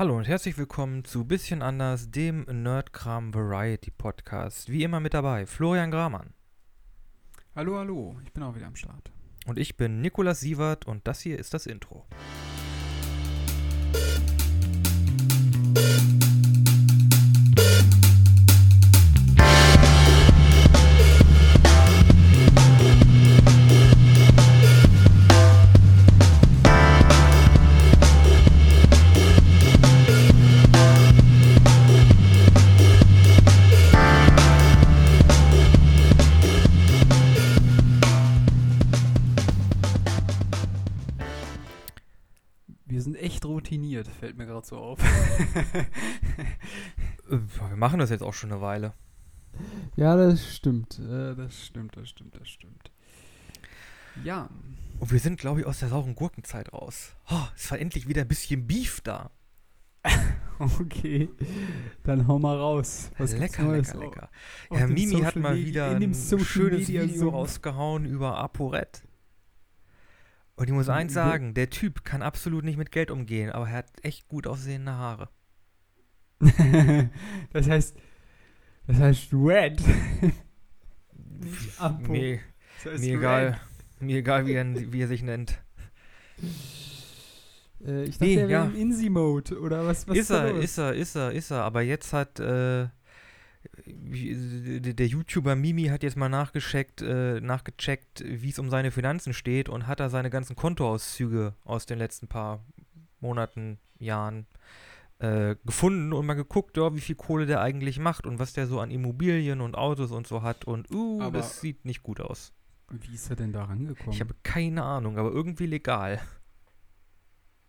Hallo und herzlich willkommen zu Bisschen anders, dem Nerdkram Variety Podcast. Wie immer mit dabei Florian Gramann. Hallo, hallo, ich bin auch wieder am Start. Und ich bin Nikolas Sievert und das hier ist das Intro. Wir gerade so auf. Äh, Wir machen das jetzt auch schon eine Weile. ja, das stimmt. Äh, das stimmt, das stimmt, das stimmt. Ja, Und wir sind, glaube ich, aus der sauren Gurkenzeit raus. Oh, es war endlich wieder ein bisschen Beef da. okay. Dann hau mal raus. Was lecker, lecker, lecker. auf Ja, Mimi hat mal wieder ein schönes Media Video rausgehauen über ApoRed. Und ich muss Mhm, eins sagen, der Typ kann absolut nicht mit Geld umgehen, aber er hat echt gut aussehende Haare. das heißt, das heißt Red. Apo. Mir, Das heißt mir Red. egal, mir egal, wie er, wie er sich nennt. Äh, ich dachte, Nee, er wäre ja. im Insi-Mode, oder was, was ist da er, los? ist er, ist er, ist er. Aber jetzt hat äh, der YouTuber Mimi hat jetzt mal nachgecheckt, äh, nachgecheckt, wie es um seine Finanzen steht und hat da seine ganzen Kontoauszüge aus den letzten paar Monaten, Jahren äh, gefunden und mal geguckt, ja, wie viel Kohle der eigentlich macht und was der so an Immobilien und Autos und so hat. Und uh, Aber- das sieht nicht gut aus. Wie ist er denn da rangekommen? Ich habe keine Ahnung, aber irgendwie legal.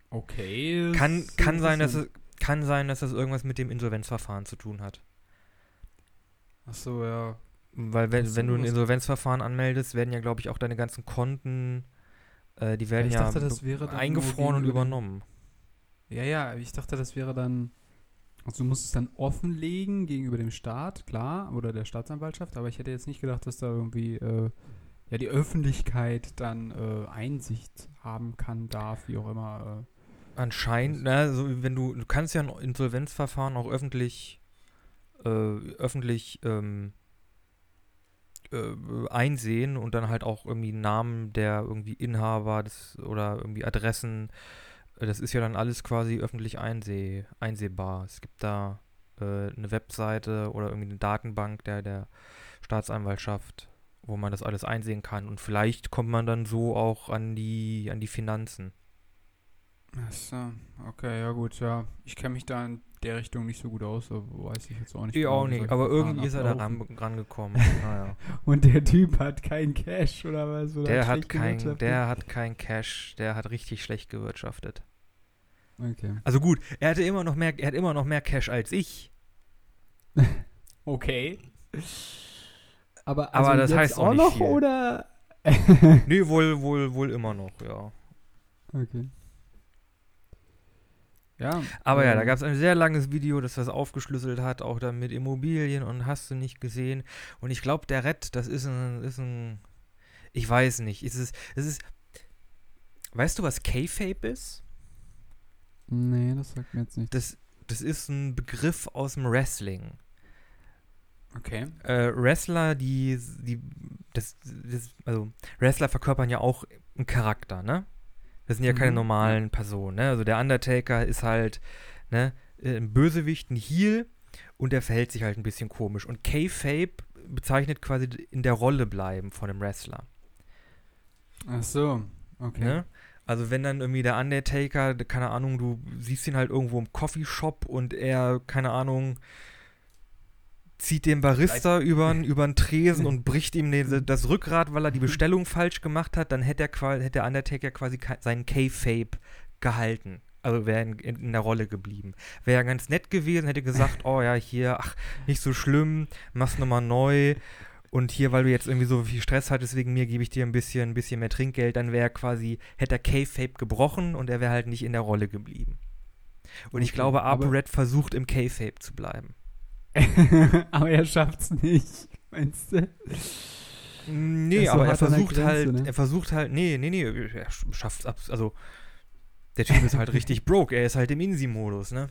okay. Kann, kann, sein, dass es, kann sein, dass das irgendwas mit dem Insolvenzverfahren zu tun hat. Ach so, ja. Weil wenn, wenn du ein Insolvenzverfahren anmeldest, werden ja, glaube ich, auch deine ganzen Konten, äh, die werden ich ja dachte, eingefroren und übernommen. Ja, ja, ich dachte, das wäre dann. Also du musst es dann offenlegen gegenüber dem Staat, klar, oder der Staatsanwaltschaft, aber ich hätte jetzt nicht gedacht, dass da irgendwie äh, ja die Öffentlichkeit dann äh, Einsicht haben kann, darf, wie auch immer. Anscheinend, ne, so wenn du, du kannst ja ein Insolvenzverfahren auch öffentlich, äh, öffentlich ähm, äh, einsehen und dann halt auch irgendwie Namen der irgendwie Inhaber des, oder irgendwie Adressen. Äh, Das ist ja dann alles quasi öffentlich einseh, einsehbar. Es gibt da äh, eine Webseite oder irgendwie eine Datenbank der, der Staatsanwaltschaft, wo man das alles einsehen kann. Und vielleicht kommt man dann so auch an die, an die Finanzen. Achso, okay, ja gut, ja. Ich kenne mich da in der Richtung nicht so gut aus, aber weiß ich jetzt auch nicht. Ich genau, auch nicht, aber irgendwie ist er da ran, rangekommen. naja. Und der Typ hat kein Cash oder was? Oder Der hat kein, der hat kein Cash, der hat richtig schlecht gewirtschaftet. Okay. Also gut, er hatte immer noch mehr, er hat immer noch mehr Cash als ich. Okay. Aber, Aber also das jetzt heißt auch auch nicht noch viel. oder? Nee, wohl, wohl, wohl immer noch, ja. Okay. Ja. Aber ja, da ähm, gab es ein sehr langes Video, das das aufgeschlüsselt hat, auch dann mit Immobilien und hast du nicht gesehen. Und ich glaube, der Red, das ist ein, ist ein, ich weiß nicht, ist es, es ist, weißt du, was K-Fape ist? Nee, das sagt mir jetzt nicht. Das, das ist ein Begriff aus dem Wrestling. Okay. äh, Wrestler, die, die das, das, also Wrestler verkörpern ja auch einen Charakter, ne? Das sind ja keine Mhm, normalen Personen, ne? Also der Undertaker ist halt, ne, äh, ein Bösewicht, ein Heel und der verhält sich halt ein bisschen komisch. Und K-Fape bezeichnet quasi in der Rolle bleiben von einem Wrestler, Ach so. Okay. ne? Also wenn dann irgendwie der Undertaker, keine Ahnung, du siehst ihn halt irgendwo im Coffeeshop und er, keine Ahnung, zieht den Barista übern, übern Tresen und bricht ihm den, das Rückgrat, weil er die Bestellung falsch gemacht hat, dann hätte, er, hätte der Undertaker quasi seinen K-Fape gehalten. Also wäre in, in, der Rolle geblieben. Wäre ja ganz nett gewesen, hätte gesagt, oh ja, hier, ach, nicht so schlimm, mach's nochmal neu. Und hier, weil du jetzt irgendwie so viel Stress hattest wegen mir, gebe ich dir ein bisschen, ein bisschen mehr Trinkgeld, dann wäre quasi, hätte er K-Fape gebrochen und er wäre halt nicht in der Rolle geblieben. Und ich Okay, glaube, aber- ApoRed versucht im K-Fape zu bleiben. aber er schafft's nicht, meinst du? Nee, ist so aber er versucht Grenze, halt, ne? er versucht halt, nee, nee, nee, er schafft es, also Der Typ ist halt richtig broke. Er ist halt im Insi-Modus, ne?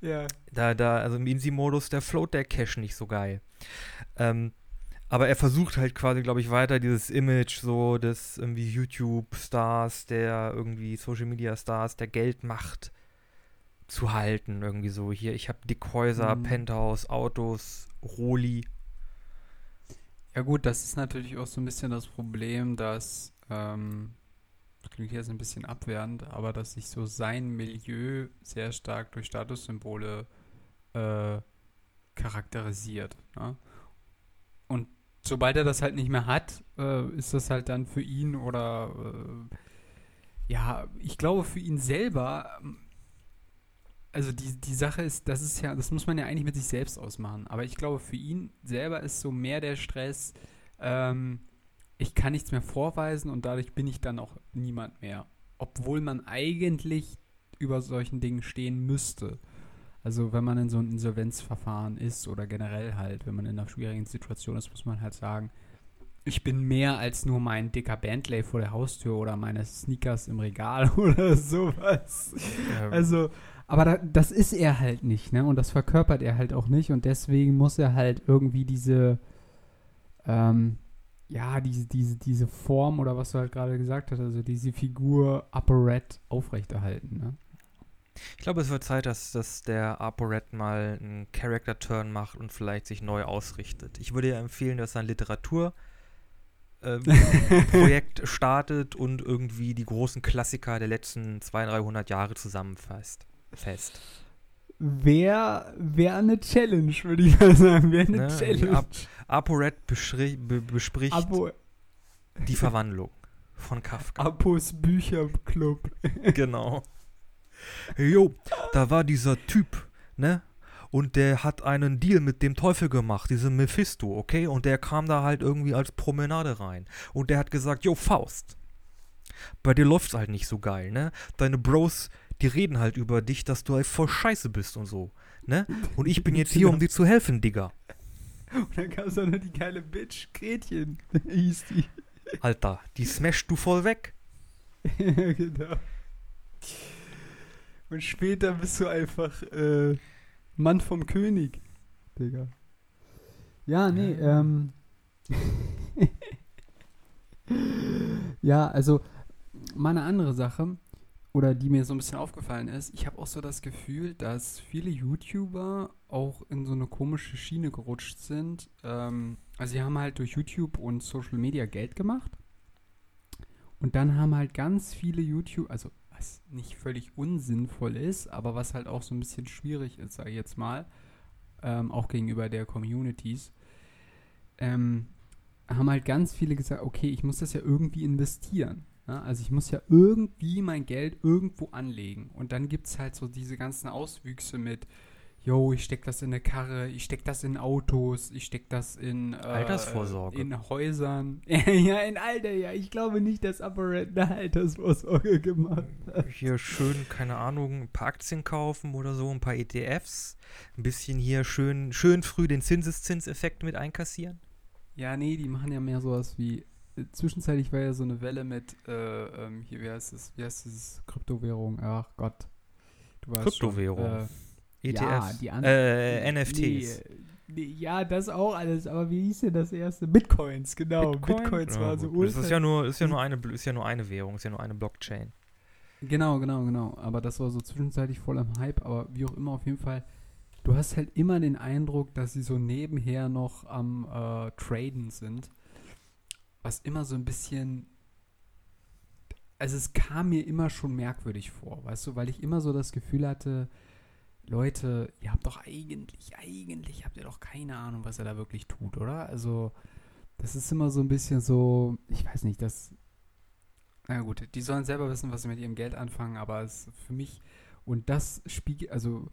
Ja. Da, da, also im Insi-Modus, der float der Cash nicht so geil. Ähm, aber er versucht halt quasi, glaube ich, weiter dieses Image so des irgendwie YouTube-Stars, der irgendwie Social-Media-Stars, der Geld macht, zu halten. Irgendwie so. Hier, ich habe Dickhäuser, Mhm. Penthouse, Autos, Roli. Ja gut, das ist natürlich auch so ein bisschen das Problem, dass, ähm, das klingt jetzt ein bisschen abwertend, aber dass sich so sein Milieu sehr stark durch Statussymbole äh, charakterisiert. Ne? Und sobald er das halt nicht mehr hat, äh, ist das halt dann für ihn oder äh, ja, ich glaube für ihn selber, ähm, also die, die Sache ist, das ist ja, das muss man ja eigentlich mit sich selbst ausmachen. Aber ich glaube, für ihn selber ist so mehr der Stress, ähm, ich kann nichts mehr vorweisen und dadurch bin ich dann auch niemand mehr. Obwohl man eigentlich über solchen Dingen stehen müsste. Also wenn man in so einem Insolvenzverfahren ist oder generell halt, wenn man in einer schwierigen Situation ist, muss man halt sagen, ich bin mehr als nur mein dicker Bentley vor der Haustür oder meine Sneakers im Regal oder sowas. Ähm, Also, aber da, das ist er halt nicht, ne? Und das verkörpert er halt auch nicht. Und deswegen muss er halt irgendwie diese, ähm, ja, diese, diese, diese Form oder was du halt gerade gesagt hast, also diese Figur Upper aufrechterhalten, ne? Ich glaube, es wird Zeit, dass, dass der ApoRed mal einen Character-Turn macht und vielleicht sich neu ausrichtet. Ich würde ja empfehlen, dass er ein Literaturprojekt startet und irgendwie die großen Klassiker der letzten 200, 300 Jahre zusammenfasst. Fest. Wäre wär eine Challenge, würde ich mal sagen. Wäre eine Ne, Challenge. ab- ApoRed be bespricht Abo, die Verwandlung von Kafka. Apos Bücherclub. genau. Jo, da war dieser Typ, ne? Und der hat einen Deal mit dem Teufel gemacht, diesem Mephisto, okay? Und der kam da halt irgendwie als Promenade rein. Und der hat gesagt, jo, Faust, bei dir läuft's halt nicht so geil, ne? Deine Bros, die reden halt über dich, dass du halt voll scheiße bist und so, ne? Und ich bin jetzt hier, um dir zu helfen, Digga. Und dann gab es auch noch die geile Bitch, Gretchen, hieß die. Alter, die smashst du voll weg. ja, genau. Und später bist du einfach äh, Mann vom König, Digga. Ja, nee, ähm. ja, also, mal eine andere Sache, oder die mir so ein bisschen aufgefallen ist, ich habe auch so das Gefühl, dass viele YouTuber auch in so eine komische Schiene gerutscht sind. Ähm, also, sie haben halt durch YouTube und Social Media Geld gemacht. Und dann haben halt ganz viele YouTube, also was nicht völlig unsinnvoll ist, aber was halt auch so ein bisschen schwierig ist, sage ich jetzt mal, ähm, auch gegenüber der Communities, ähm, haben halt ganz viele gesagt, okay, ich muss das ja irgendwie investieren. Ja? Also ich muss ja irgendwie mein Geld irgendwo anlegen. Und dann gibt es halt so diese ganzen Auswüchse mit, yo, ich steck das in eine Karre, ich steck das in Autos, ich steck das in äh, Altersvorsorge. in Häusern. ja, in Alter, ja. Ich glaube nicht, dass Apparat eine Altersvorsorge gemacht hat. Hier schön, keine Ahnung, ein paar Aktien kaufen oder so, ein paar ETFs. Ein bisschen hier schön, schön früh den Zinseszinseffekt mit einkassieren. Ja, nee, die machen ja mehr sowas wie. Zwischenzeitlich war ja so eine Welle mit, äh, ähm, hier, wie heißt es, wie heißt es, Kryptowährung, ach Gott. Du weißt Kryptowährung. Schon, äh, ETFs. Ja, die an- äh, NFTs. Nee, nee, ja, das auch alles, aber wie hieß denn das erste? Bitcoins, genau. Bitcoins Ja, war so gut. Das ist ja nur, ist ja nur eine, ist ja nur eine Währung, ist ja nur eine Blockchain. Genau, genau, genau. Aber das war so zwischenzeitlich voll am Hype, aber wie auch immer, auf jeden Fall. Du hast halt immer den Eindruck, dass sie so nebenher noch am äh, Traden sind. Was immer so ein bisschen. Also, es kam mir immer schon merkwürdig vor, weißt du, weil ich immer so das Gefühl hatte, Leute, ihr habt doch eigentlich, eigentlich habt ihr doch keine Ahnung, was er da wirklich tut, oder? Also, das ist immer so ein bisschen so, ich weiß nicht, das. Na gut, die sollen selber wissen, was sie mit ihrem Geld anfangen, aber es für mich und das spiegelt, also,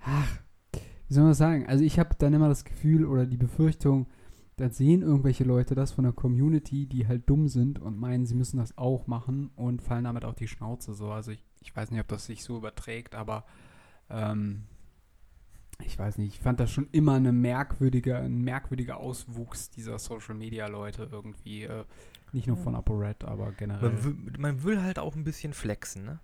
ach, wie soll man das sagen? Also ich habe dann immer das Gefühl oder die Befürchtung, dann sehen irgendwelche Leute das von der Community, die halt dumm sind und meinen, sie müssen das auch machen und fallen damit auf die Schnauze so. Also ich, ich weiß nicht, ob das sich so überträgt, aber ähm, ich weiß nicht, ich fand das schon immer eine merkwürdige, ein merkwürdiger Auswuchs dieser Social Media Leute irgendwie. Äh, nicht nur von ApoRed, aber generell. Man will, man will halt auch ein bisschen flexen, ne?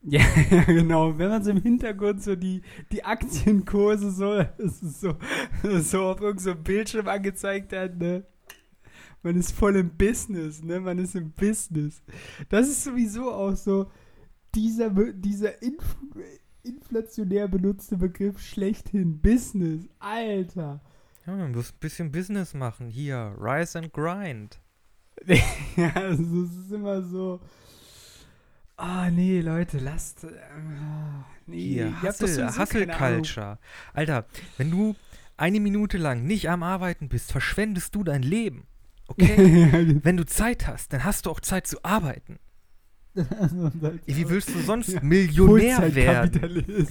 Ja, genau. Wenn man so im Hintergrund so die, die Aktienkurse so, so, so auf irgendeinem so Bildschirm angezeigt hat, ne? Man ist voll im Business, ne? Man ist im Business. Das ist sowieso auch so dieser, dieser Inf inflationär benutzte Begriff schlechthin. Business. Alter. Ja, man muss ein bisschen Business machen. Hier, Rise and Grind. ja, also es ist immer so. Ah, nee, Leute, lasst. Äh, nee, Hier, Hustle, Hustle Culture. Alter, wenn du eine Minute lang nicht am Arbeiten bist, verschwendest du dein Leben. Okay? Wenn du Zeit hast, dann hast du auch Zeit zu arbeiten. Wie willst du sonst ja, Millionär werden?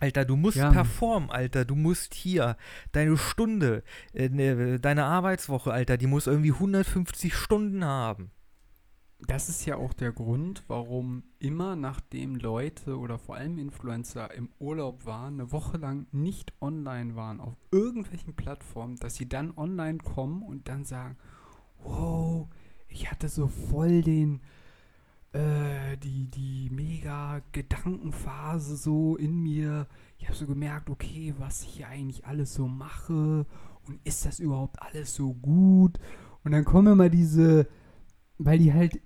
Alter, du musst ja. performen, Alter. Du musst hier deine Stunde, äh, ne, deine Arbeitswoche, Alter, die muss irgendwie 150 Stunden haben. Das ist ja auch der Grund, warum immer nachdem Leute oder vor allem Influencer im Urlaub waren, eine Woche lang nicht online waren auf irgendwelchen Plattformen, dass sie dann online kommen und dann sagen, wow, ich hatte so voll den, äh, die, die mega Gedankenphase so in mir. Ich habe so gemerkt, okay, was ich hier eigentlich alles so mache und ist das überhaupt alles so gut? Und dann kommen immer diese weil die halt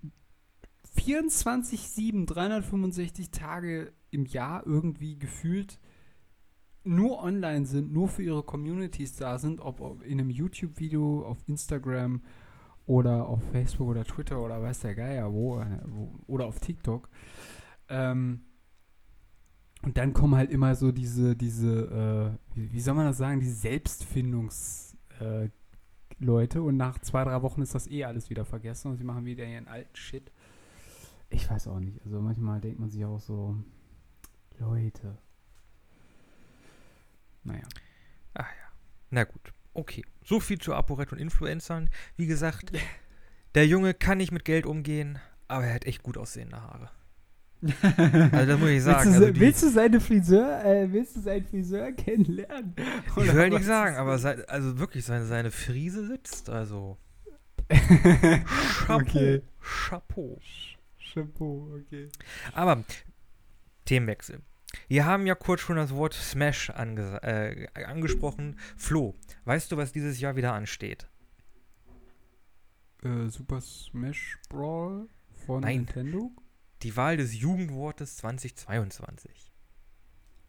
24-7, 365 Tage im Jahr irgendwie gefühlt nur online sind, nur für ihre Communities da sind, ob, ob in einem YouTube-Video, auf Instagram oder auf Facebook oder Twitter oder weiß der Geier wo, äh, wo oder auf TikTok. Ähm, und dann kommen halt immer so diese, diese, äh, wie, wie, soll man das sagen, die Selbstfindungs- äh, Leute und nach zwei, drei Wochen ist das eh alles wieder vergessen und sie machen wieder ihren alten Shit. Ich weiß auch nicht. Also manchmal denkt man sich auch so, Leute. Naja. Ach ja. Na gut. Okay. So viel zu ApoRed und Influencern. Wie gesagt, der Junge kann nicht mit Geld umgehen, aber er hat echt gut aussehende Haare. Also das muss ich sagen. Willst du, also willst du seine Friseur, äh, willst du seinen Friseur kennenlernen? ich will nicht sagen, aber sei, also wirklich seine, seine Frise sitzt, also. Chapeau. Okay. Chapeau. Chapeau, okay. Aber Themenwechsel. Wir haben ja kurz schon das Wort Smash äh, angesprochen. Flo, weißt du, was dieses Jahr wieder ansteht? Äh, Super Smash Brawl von Nein. Nintendo? Die Wahl des Jugendwortes 2022.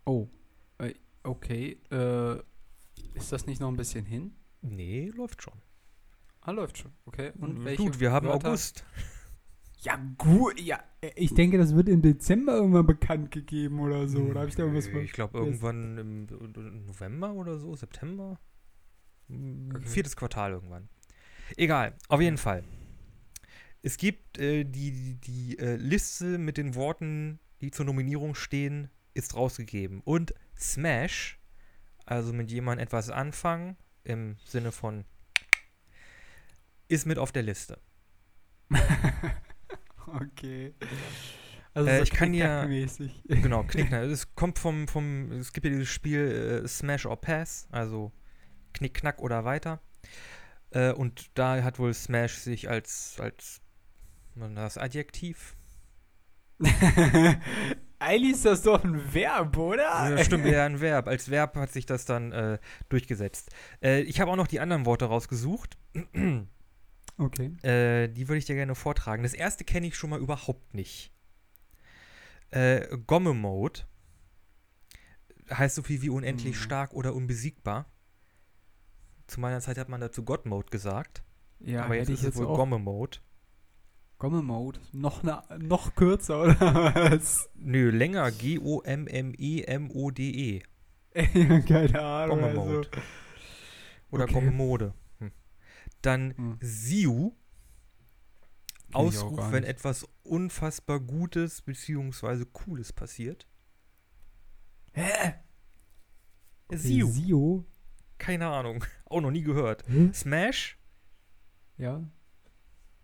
Oh, äh, okay. Äh, ist das nicht noch ein bisschen hin? Nee, läuft schon. Ah, läuft schon. Okay. Und welche Gut, wir haben Wörter? August. Ja, gut. Ja, ich denke, das wird im Dezember irgendwann bekannt gegeben oder so. Oder habe ich da irgendwas Ich glaube, irgendwann im November oder so, September. Okay. Viertes Quartal irgendwann. Egal, auf jeden Fall. Es gibt äh, die, die, äh, Liste mit den Worten, die zur Nominierung stehen, ist rausgegeben. Und Smash, also mit jemandem etwas anfangen, im Sinne von, ist mit auf der Liste. okay. Also äh, ich kann ja genau Knickknack. Es kommt vom vom es gibt ja dieses Spiel äh, Smash or Pass, also Knickknack oder weiter. Äh, und da hat wohl Smash sich als als das Adjektiv. Eigentlich ist das doch ein Verb, oder? Ja, stimmt, eher ein Verb. Als Verb hat sich das dann äh, durchgesetzt. Äh, ich habe auch noch die anderen Worte rausgesucht. okay. Äh, die würde ich dir gerne vortragen. Das erste kenne ich schon mal überhaupt nicht. Äh, Gomme-Mode heißt so viel wie unendlich mhm. stark oder unbesiegbar. Zu meiner Zeit hat man dazu God-Mode gesagt. Ja, aber jetzt ist es wohl Gomme-Mode. Gomme-Mode. Noch, ne, noch kürzer, oder was? Nö, länger. G-O-M-M-E-M-O-D-E. -E. Keine Ahnung. Gomme-Mode. Also. Oder okay. Gomme-Mode. Hm. Dann hm. Siu. Ausruf, wenn etwas unfassbar Gutes bzw. Cooles passiert. Hä? Siu. Siu? Keine Ahnung. Auch noch nie gehört. Hm? Smash? Ja.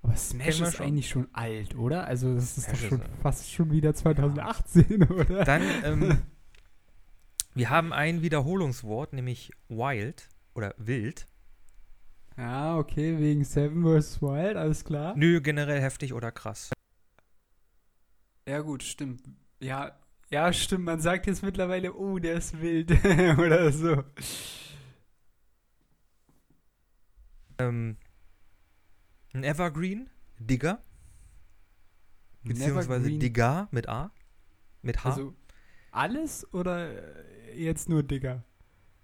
Aber Smash ist schon. eigentlich schon alt, oder? Also das ist Smash doch schon ist fast schon wieder 2018, ja. oder? Dann, ähm, wir haben ein Wiederholungswort, nämlich wild oder wild. Ah, okay, wegen Seven vs. Wild, alles klar. Nö, generell heftig oder krass. Ja, gut, stimmt. Ja, ja, stimmt. Man sagt jetzt mittlerweile, oh, der ist wild. Oder so. Ähm, ein Evergreen, Digger, beziehungsweise Nevergreen. Digger mit A, mit H. Also alles oder jetzt nur Digger?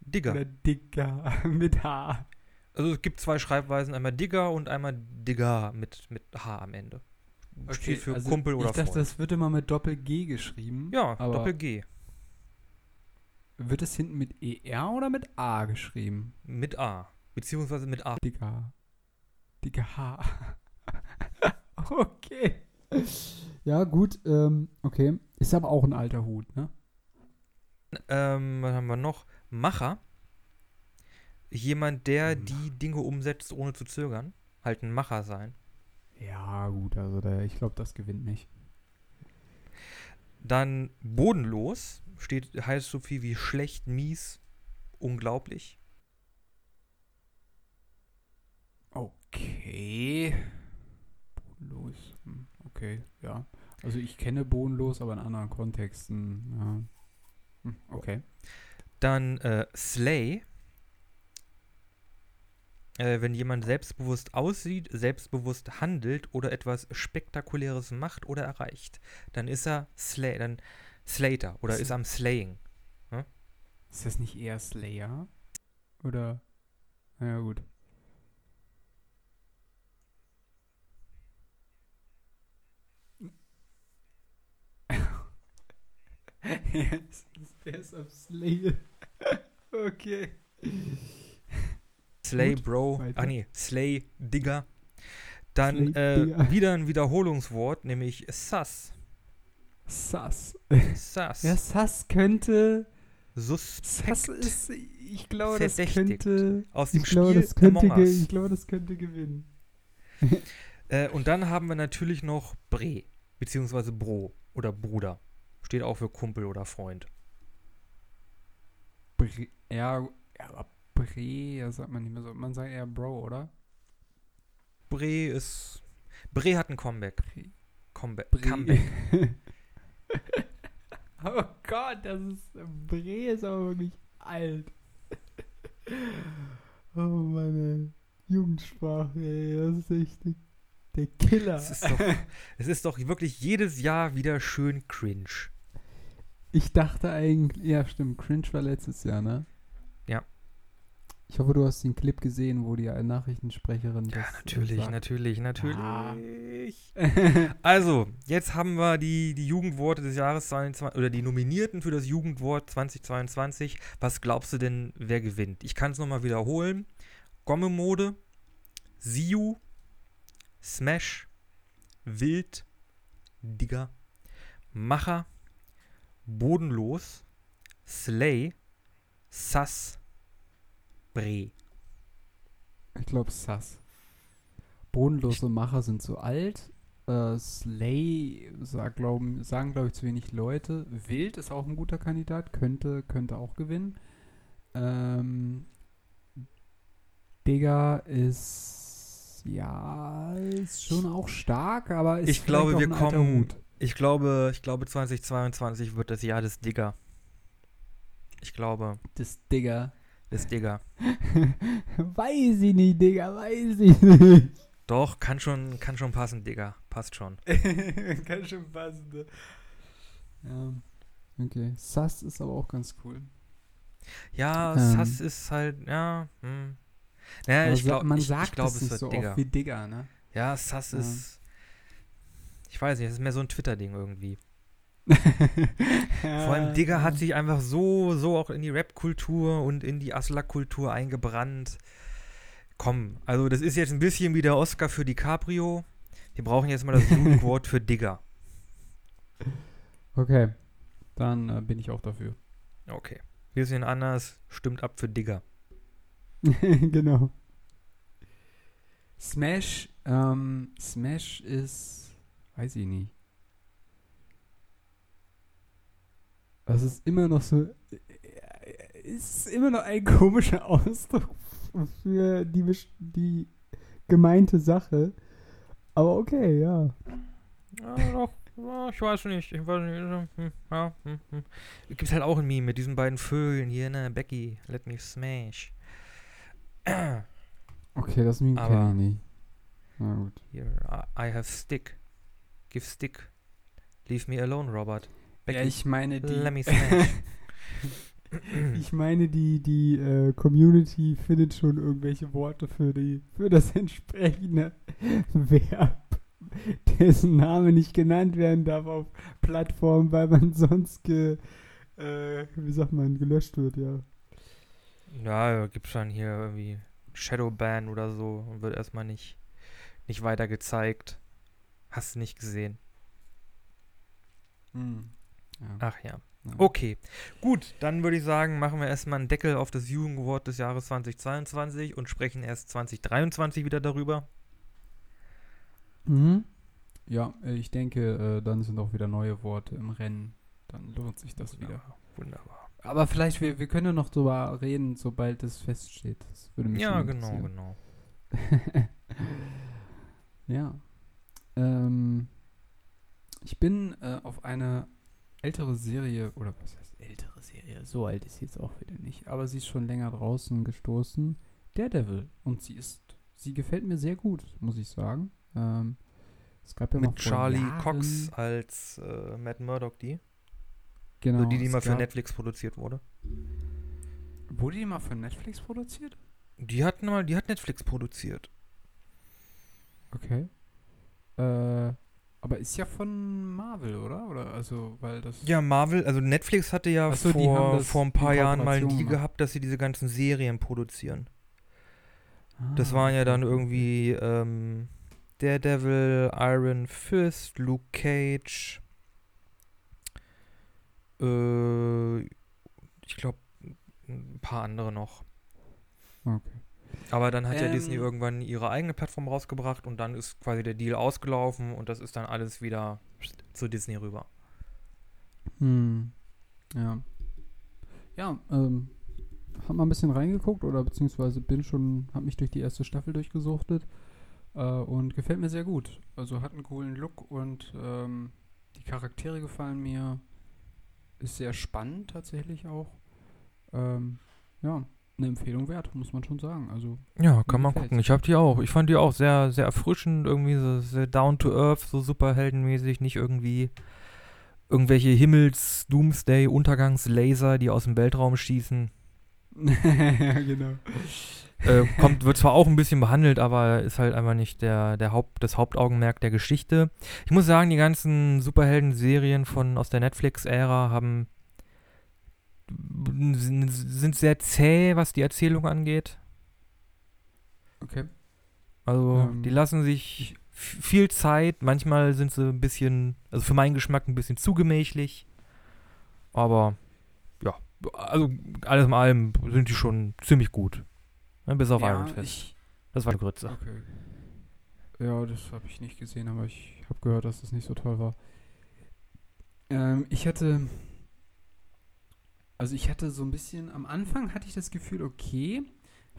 Digger. Oder Digger mit H? Also es gibt zwei Schreibweisen, einmal Digger und einmal Digger mit, mit H am Ende. Steht für also Kumpel oder Ich dachte, Freund. das wird immer mit Doppel-G geschrieben. ja, Doppel-G. Wird es hinten mit ER oder mit A geschrieben? Mit A. Beziehungsweise mit A. Digga. Digga H. okay. Ja, gut, ähm, okay. Ist aber auch ein alter Hut, ne? Ähm, was haben wir noch? Macher. Jemand, der Mach- die Dinge umsetzt, ohne zu zögern. Halt ein Macher sein. Ja, gut, also der, ich glaube, das gewinnt nicht. Dann bodenlos. Steht, heißt so viel wie schlecht, mies, unglaublich. Okay. Bodenlos. Hm, Okay, ja. Also ich kenne bodenlos, aber in anderen Kontexten. Ja. Hm, Okay. Dann äh, Slay. Äh, wenn jemand selbstbewusst aussieht, selbstbewusst handelt oder etwas Spektakuläres macht oder erreicht, dann ist er Slay, dann Slater oder Ist- ist am Slaying. Ist das nicht eher Slayer? Oder? Ja, gut. Der ist am Slayer. okay. Slay Gut, Bro, weiter. ah nee, Slay Digger. Dann Slay äh, Digger. wieder ein Wiederholungswort, nämlich Sus. Sass. Sus. Ja, Sass könnte. Suspekt. Sass ist. Ich glaube, das könnte. Aus dem Ich glaube, Spiel das könnte, ich glaube, das könnte gewinnen. Äh, und dann haben wir natürlich noch Bre, beziehungsweise Bro oder Bruder. Steht auch für Kumpel oder Freund. Bre ja, aber Bre, das sagt man nicht mehr so. Man sagt eher Bro, oder? Bre ist. Bre hat ein Comeback. Bre. Comeback. Bre. Comeback. oh Gott, das ist. Bre ist aber wirklich alt. oh meine Jugendsprache, ey, das ist echt der, der Killer. Es ist, doch, es ist doch wirklich jedes Jahr wieder schön cringe. Ich dachte eigentlich, ja stimmt, Cringe war letztes Jahr, ne? Ja. Ich hoffe, du hast den Clip gesehen, wo die Nachrichtensprecherin Ja, das natürlich, äh, sagt. natürlich, natürlich. Ah. Also, jetzt haben wir die, die Jugendworte des Jahres 22, oder die Nominierten für das Jugendwort 2022. Was glaubst du denn, wer gewinnt? Ich kann es nochmal wiederholen. Gomme-Mode, Siu, Smash, Wild, Digger, Macher, Bodenlos, Slay, Sass, Bre. Ich glaube, Sass. Bodenlose Macher sind zu alt. Äh, Slay sag, glauben, sagen, glaube ich, zu wenig Leute. Wild ist auch ein guter Kandidat, könnte, könnte auch gewinnen. Ähm, Digga ist, ja, ist schon auch stark, aber ist Ich glaube, wir kommen- Hut. Ich glaube, ich glaube 2022 wird das Jahr des Digger. Ich glaube, Das Digga. des Digger. weiß ich nicht, Digga, weiß ich nicht. Doch, kann schon, kann schon passen, Digger. Passt schon. Kann schon passen. Ne? Ja. Okay. Sass ist aber auch ganz cool. Ja, Ähm. Sass ist halt, ja, hm. Naja, Aber ich glaube, man ich, sagt ich glaub, es es nicht wird so Digger. oft wie Digga, ne? Ja, Sass Ja. ist, ich weiß nicht, das ist mehr so ein Twitter-Ding irgendwie. Vor allem Digger hat sich einfach so, so auch in die Rap-Kultur und in die Aslak-Kultur eingebrannt. Komm, also das ist jetzt ein bisschen wie der Oscar für DiCaprio. Wir brauchen jetzt mal das Jugendwort für Digger. Okay. Dann äh, bin ich auch dafür. Okay. Bisschen anders, stimmt ab für Digger. genau. Smash, ähm, Smash ist, weiß ich nicht. Das ist immer noch so, äh, ist immer noch ein komischer Ausdruck für die, die gemeinte Sache. Aber okay, ja. Ja, doch. Ich weiß nicht, ich weiß nicht. Hm, ja, hm, hm. Gibt's halt auch ein Meme mit diesen beiden Vögeln hier, ne? Becky, let me smash. Okay, das Meme kenne ich nicht. Na gut. Here, I, I have stick. Give stick. Leave me alone, Robert. Ja, ich meine die. let me smash. Ich meine, die, die äh, Community findet schon irgendwelche Worte für, die, für das entsprechende Verb, dessen Name nicht genannt werden darf auf Plattformen, weil man sonst, ge, äh, wie sagt man, gelöscht wird, ja. Ja, gibt's dann hier irgendwie Shadowban oder so und wird erstmal nicht, nicht weiter gezeigt. Hast du nicht gesehen. Ja. Ach ja. Ja. Okay, gut, dann würde ich sagen, machen wir erstmal einen Deckel auf das Jugendwort des Jahres 2022 und sprechen erst 2023 wieder darüber. Mhm. Ja, ich denke, äh, dann sind auch wieder neue Worte im Rennen. Dann lohnt sich das wieder. Wunderbar. Aber vielleicht, wir, wir können ja noch drüber reden, sobald es feststeht. Das würde mich Ja, genau, genau. ja. Ähm, ich bin äh, auf eine ältere Serie, oder was heißt ältere Serie? So alt ist sie jetzt auch wieder nicht, aber sie ist schon länger draußen gestoßen. Daredevil. Und sie ist, sie gefällt mir sehr gut, muss ich sagen. Ähm, es gab ja Mit Charlie Jahren, Cox als äh, Matt Murdock, die. Genau, also die, die mal für Netflix produziert wurde. Wurde die mal für Netflix produziert? Die hat mal, die hat Netflix produziert. Okay. Äh, aber ist ja von Marvel, oder? Oder also, weil das. Ja, Marvel, also Netflix hatte ja so, vor, vor ein in paar Jahren mal die gehabt, dass sie diese ganzen Serien produzieren. Ah, Das waren ja dann irgendwie ähm, Daredevil, Iron Fist, Luke Cage, äh, ich glaube ein paar andere noch. Okay. Aber dann hat ja Ähm. Disney irgendwann ihre eigene Plattform rausgebracht und dann ist quasi der Deal ausgelaufen und das ist dann alles wieder zu Disney rüber. Hm. Ja. Ja, ähm, hab mal ein bisschen reingeguckt oder beziehungsweise bin schon, hab mich durch die erste Staffel durchgesuchtet äh, und gefällt mir sehr gut. Also hat einen coolen Look und ähm, die Charaktere gefallen mir. Ist sehr spannend tatsächlich auch. Ähm, ja, eine Empfehlung wert, muss man schon sagen. Also Ja, kann man gefällt's. gucken. Ich hab die auch. Ich fand die auch sehr, sehr erfrischend, irgendwie so sehr down to earth, so superheldenmäßig, nicht irgendwie irgendwelche Himmels-Doomsday-Untergangslaser, die aus dem Weltraum schießen. ja, genau. Äh, kommt, wird zwar auch ein bisschen behandelt, aber ist halt einfach nicht der, der Haupt, das Hauptaugenmerk der Geschichte. Ich muss sagen, die ganzen Superhelden-Serien von aus der Netflix-Ära haben sind sehr zäh, was die Erzählung angeht. Okay. Also, Ähm, die lassen sich viel Zeit. Manchmal sind sie ein bisschen, also für meinen Geschmack ein bisschen zu gemächlich. Aber, ja, also alles in allem sind die schon ziemlich gut. Ne, bis auf Iron Fist. ich, Das war eine Grütze. Okay. Ja, das habe ich nicht gesehen, aber ich habe gehört, dass das nicht so toll war. Ähm, ich hatte. Also ich hatte so ein bisschen, am Anfang hatte ich das Gefühl, okay,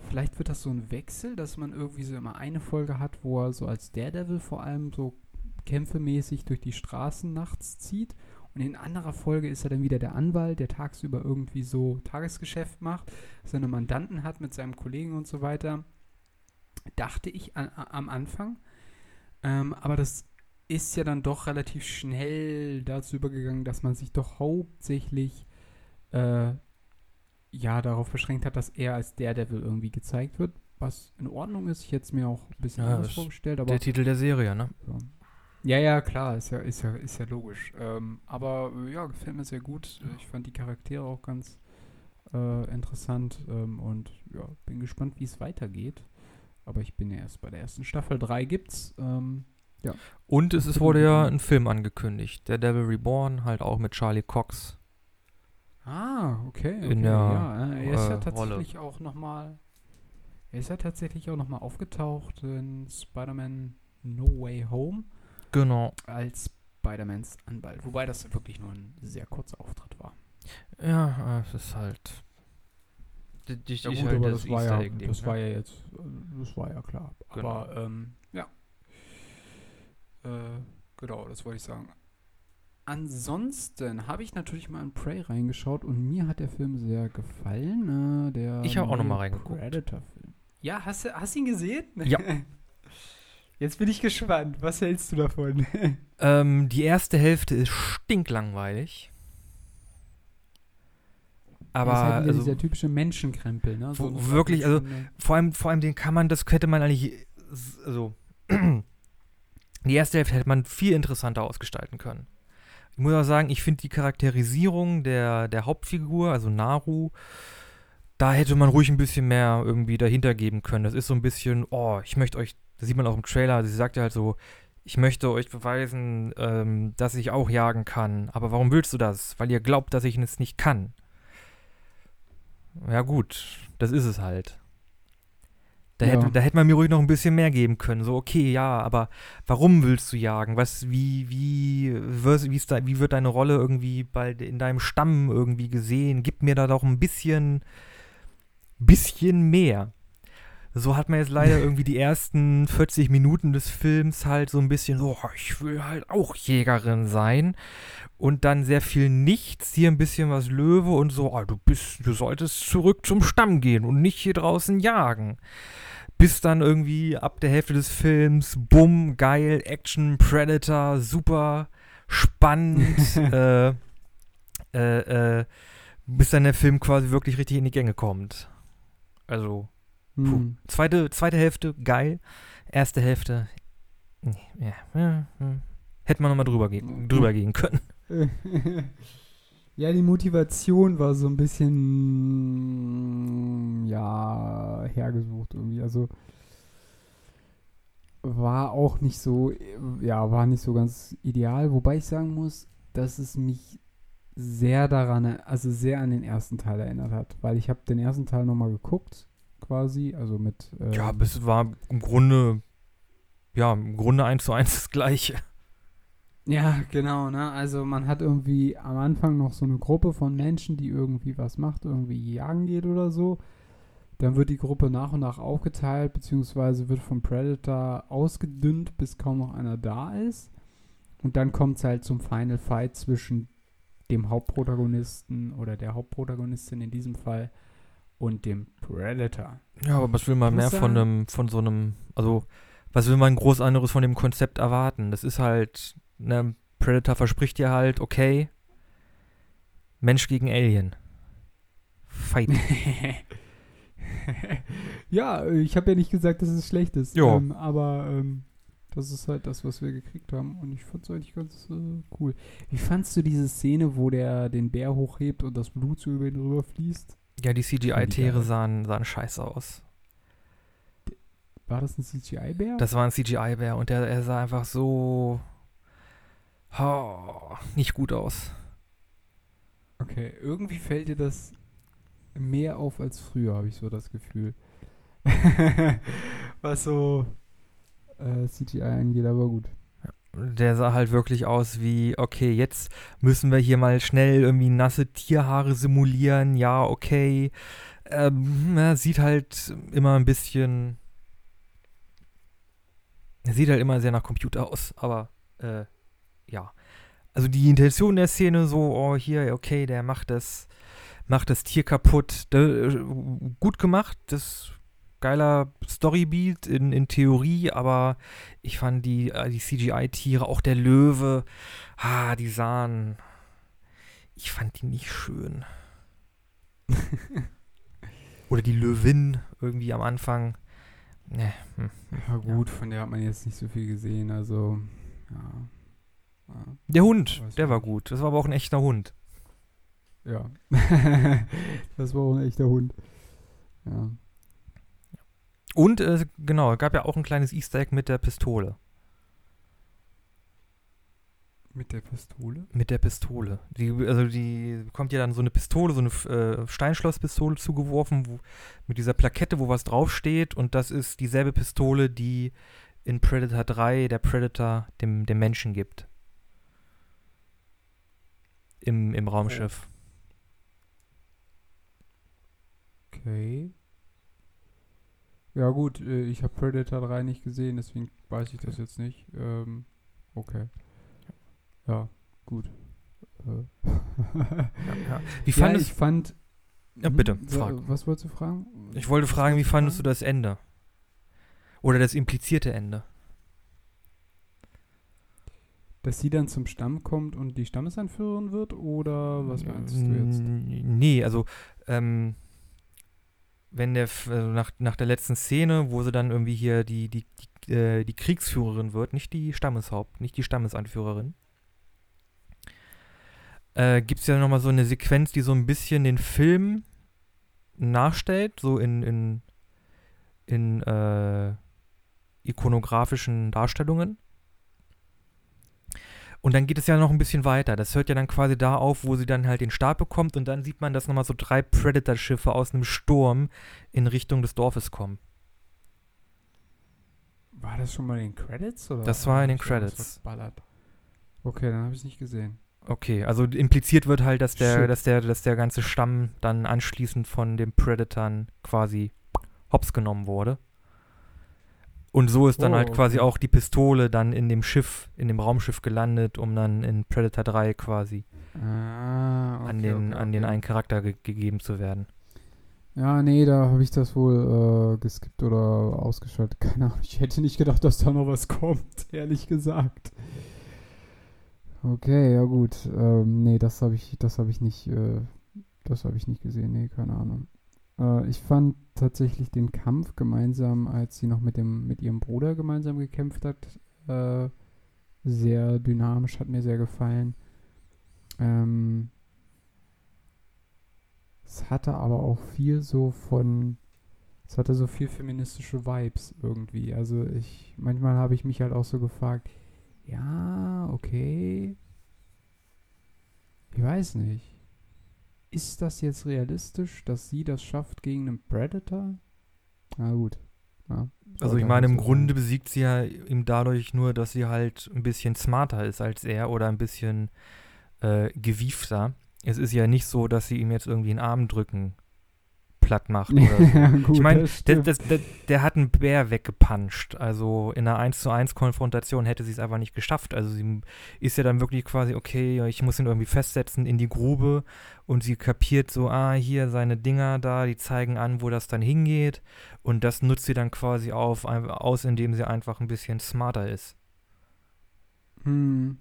vielleicht wird das so ein Wechsel, dass man irgendwie so immer eine Folge hat, wo er so als Daredevil vor allem so kämpfemäßig durch die Straßen nachts zieht. Und in anderer Folge ist er dann wieder der Anwalt, der tagsüber irgendwie so Tagesgeschäft macht, seine Mandanten hat mit seinem Kollegen und so weiter. Dachte ich an, am Anfang. Ähm, aber das ist ja dann doch relativ schnell dazu übergegangen, dass man sich doch hauptsächlich äh, ja darauf beschränkt hat, dass er als Daredevil irgendwie gezeigt wird. Was in Ordnung ist. Ich hätte es mir auch ein bisschen Ja, anders vorgestellt, aber Der Titel der Serie, ne? ja. Ja, ja, klar, ist ja, ist ja, ist ja logisch. Ähm, aber äh, ja, gefällt mir sehr gut. Äh, Ich fand die Charaktere auch ganz äh, interessant ähm, und ja, bin gespannt, wie es weitergeht. Aber ich bin ja erst bei der ersten Staffel. Drei gibt's. Ähm, Und es Film wurde ja ein Film angekündigt. Der Devil Reborn, halt auch mit Charlie Cox. ah, okay. okay In der, ja, er ist ja äh, tatsächlich auch nochmal. Er ist ja tatsächlich auch nochmal aufgetaucht in Spider-Man No Way Home Genau. als Spider-Mans Anwalt. Wobei das wirklich nur ein sehr kurzer Auftritt war. Ja, äh, es ist halt. Die, die, Ja gut, halt aber das war, Easter ja, das ne? war ja jetzt, das war ja klar. Genau. Aber ähm, ja. Äh, genau, das wollte ich sagen. ansonsten habe ich natürlich mal in Prey reingeschaut und mir hat der Film sehr gefallen. Äh, der Ich habe auch noch mal neue reingeguckt. Predator-Film. Ja, hast du hast du ihn gesehen? Ja. Jetzt bin ich gespannt. Was hältst du davon? Ähm, die erste Hälfte ist stinklangweilig. Aber das ist halt also, dieser typische Menschenkrempel, ne? Wo- eine wirklich, also- Dreiviertelstunde. vor allem, vor allem den kann man, das hätte man eigentlich, also, die erste Hälfte hätte man viel interessanter ausgestalten können. Ich muss auch sagen, ich finde die Charakterisierung der, der Hauptfigur, also Naru, da hätte man ruhig ein bisschen mehr irgendwie dahinter geben können. Das ist so ein bisschen, oh, ich möchte euch, das sieht man auch im Trailer, sie sagt ja halt so, ich möchte euch beweisen, ähm, dass ich auch jagen kann. Aber warum willst du das? Weil ihr glaubt, dass ich es nicht kann. Ja gut, das ist es halt. Da, Ja. hätte, da hätte man mir ruhig noch ein bisschen mehr geben können. So, okay, ja, aber warum willst du jagen? Was, wie, wie, wie, ist da, wie wird deine Rolle irgendwie bei, in deinem Stamm irgendwie gesehen? Gib mir da doch ein bisschen, bisschen mehr. So hat man jetzt leider irgendwie die ersten 40 Minuten des Films halt so ein bisschen so, "Oh, ich will halt auch Jägerin sein. Und dann sehr viel Nichts, hier ein bisschen was Löwe und so, "Ah, du bist, du solltest zurück zum Stamm gehen und nicht hier draußen jagen. Bis dann irgendwie ab der Hälfte des Films, bumm, geil, Action, Predator, super, spannend, äh, äh, äh, bis dann der Film quasi wirklich richtig in die Gänge kommt. Also. Hm. Zweite, zweite Hälfte, geil. Erste Hälfte, nee, ja, ja, ja. hätte man nochmal drüber, ge Mhm. drüber gehen können. ja, die Motivation war so ein bisschen, ja, hergesucht irgendwie. Also war auch nicht so, ja, war nicht so ganz ideal. Wobei ich sagen muss, dass es mich sehr daran, also sehr an den ersten Teil erinnert hat. Weil ich habe den ersten Teil nochmal geguckt, quasi, also mit... ähm, Ja, aber es war im Grunde, ja, im Grunde eins zu eins das Gleiche. Ja, genau, ne? Also man hat irgendwie am Anfang noch so eine Gruppe von Menschen, die irgendwie was macht, irgendwie jagen geht oder so. Dann wird die Gruppe nach und nach aufgeteilt, beziehungsweise wird vom Predator ausgedünnt, bis kaum noch einer da ist. Und dann kommt es halt zum Final Fight zwischen dem Hauptprotagonisten oder der Hauptprotagonistin in diesem Fall und dem Predator. Ja, aber was will man mehr von einem, von so einem, also, was will man groß anderes von dem Konzept erwarten? Das ist halt, ne, Predator verspricht dir halt, okay, Mensch gegen Alien. Fight. ja, ich habe ja nicht gesagt, dass es schlecht ist. Jo. Ähm, aber ähm, das ist halt das, was wir gekriegt haben. Und ich fand es eigentlich ganz äh, cool. Wie fandst du diese Szene, wo der den Bär hochhebt und das Blut so über ihn rüber fließt? Ja, die CGI-Tiere sahen, sahen scheiße aus. War das ein CGI-Bär? Das war ein CGI-Bär und der, er sah einfach so oh, nicht gut aus. Okay, irgendwie fällt dir das mehr auf als früher, habe ich so das Gefühl. was so äh, CGI angeht, aber gut. Der sah halt wirklich aus wie, okay, jetzt müssen wir hier mal schnell irgendwie nasse Tierhaare simulieren. Ja, okay. Ähm, er sieht halt immer ein bisschen. Er sieht halt immer sehr nach Computer aus, aber äh, ja. Also die Intention der Szene so, oh hier, okay, der macht das, macht das Tier kaputt. Da, äh, gut gemacht, das geiler Storybeat in, in Theorie, aber ich fand die, äh, die CGI-Tiere, auch der Löwe, ah, die sahen. Ich fand die nicht schön. Oder die Löwin irgendwie am Anfang. Ne, hm. Ja gut, von der hat man jetzt nicht so viel gesehen, also ja. Ja. Der Hund, der war gut. Das war aber auch ein echter Hund. Ja. das war auch ein echter Hund. Ja. Und äh, genau, gab ja auch ein kleines Easter Egg mit der Pistole. Mit der Pistole? Mit der Pistole. Die, also die bekommt ja dann so eine Pistole, so eine äh, Steinschlosspistole zugeworfen, wo, mit dieser Plakette, wo was draufsteht. Und das ist dieselbe Pistole, die in Predator 3 der Predator dem, dem Menschen gibt. Im, im Raumschiff. Okay. Ja gut, äh, ich habe Predator 3 nicht gesehen, deswegen weiß ich das jetzt nicht. Ähm, okay. Ja. gut. Äh. ja. Wie fandest ja, ich fand. Ja, bitte, frag. Was wolltest du fragen? Ich wollte fragen, wie fandest du das Ende? Oder das implizierte Ende? Dass sie dann zum Stamm kommt und die Stammesanführerin wird? Oder was meinst du jetzt? Nee, also, ähm, wenn der, also nach, nach der letzten Szene, wo sie dann irgendwie hier die, die, die, äh, die Kriegsführerin wird, nicht die Stammeshaupt, nicht die Stammesanführerin, äh, gibt es ja nochmal so eine Sequenz, die so ein bisschen den Film nachstellt, so in, in, in äh, ikonografischen Darstellungen. Und dann geht es ja noch ein bisschen weiter. Das hört ja dann quasi da auf, wo sie dann halt den Stab bekommt und dann sieht man, dass nochmal so drei Predator-Schiffe aus einem Sturm in Richtung des Dorfes kommen. War das schon mal in den Credits? Oder das war in den Credits. Okay, dann habe ich es nicht gesehen. Okay, also impliziert wird halt, dass der, dass der, dass der ganze Stamm dann anschließend von den Predatern quasi hops genommen wurde. Und so ist dann oh, halt quasi okay. auch die Pistole dann in dem Schiff, in dem Raumschiff gelandet, um dann in Predator 3 quasi ah, okay, an, den, okay, an den einen Charakter ge gegeben zu werden. Ja, nee, da habe ich das wohl äh, geskippt oder ausgeschaltet. Keine Ahnung. Ich hätte nicht gedacht, dass da noch was kommt, ehrlich gesagt. Okay, ja gut. Ähm, nee, das habe ich, das habe ich nicht, äh, das habe ich nicht gesehen. Nee, keine Ahnung. Äh, ich fand tatsächlich den Kampf gemeinsam, als sie noch mit dem, mit ihrem Bruder gemeinsam gekämpft hat, äh, sehr dynamisch, hat mir sehr gefallen. Ähm, es hatte aber auch viel so von, es hatte so viel feministische Vibes irgendwie. Also ich, manchmal habe ich mich halt auch so gefragt, ja, okay. Ich weiß nicht ist das jetzt realistisch, dass sie das schafft gegen einen Predator? Na gut. Ja, also ich meine, im Grunde besiegt sie ja ihm dadurch nur, dass sie halt ein bisschen smarter ist als er oder ein bisschen äh, gewiefter. Es ist ja nicht so, dass sie ihm jetzt irgendwie einen Arm drücken platt macht. Oder so. ja, gut, ich meine, der, der, der, hat einen Bär weggepanscht. Also in einer 1 zu 1 Konfrontation hätte sie es einfach nicht geschafft. Also sie ist ja dann wirklich quasi, okay, ich muss ihn irgendwie festsetzen in die Grube und sie kapiert so, ah, hier seine Dinger da, die zeigen an, wo das dann hingeht. Und das nutzt sie dann quasi auf, aus, indem sie einfach ein bisschen smarter ist. Hm.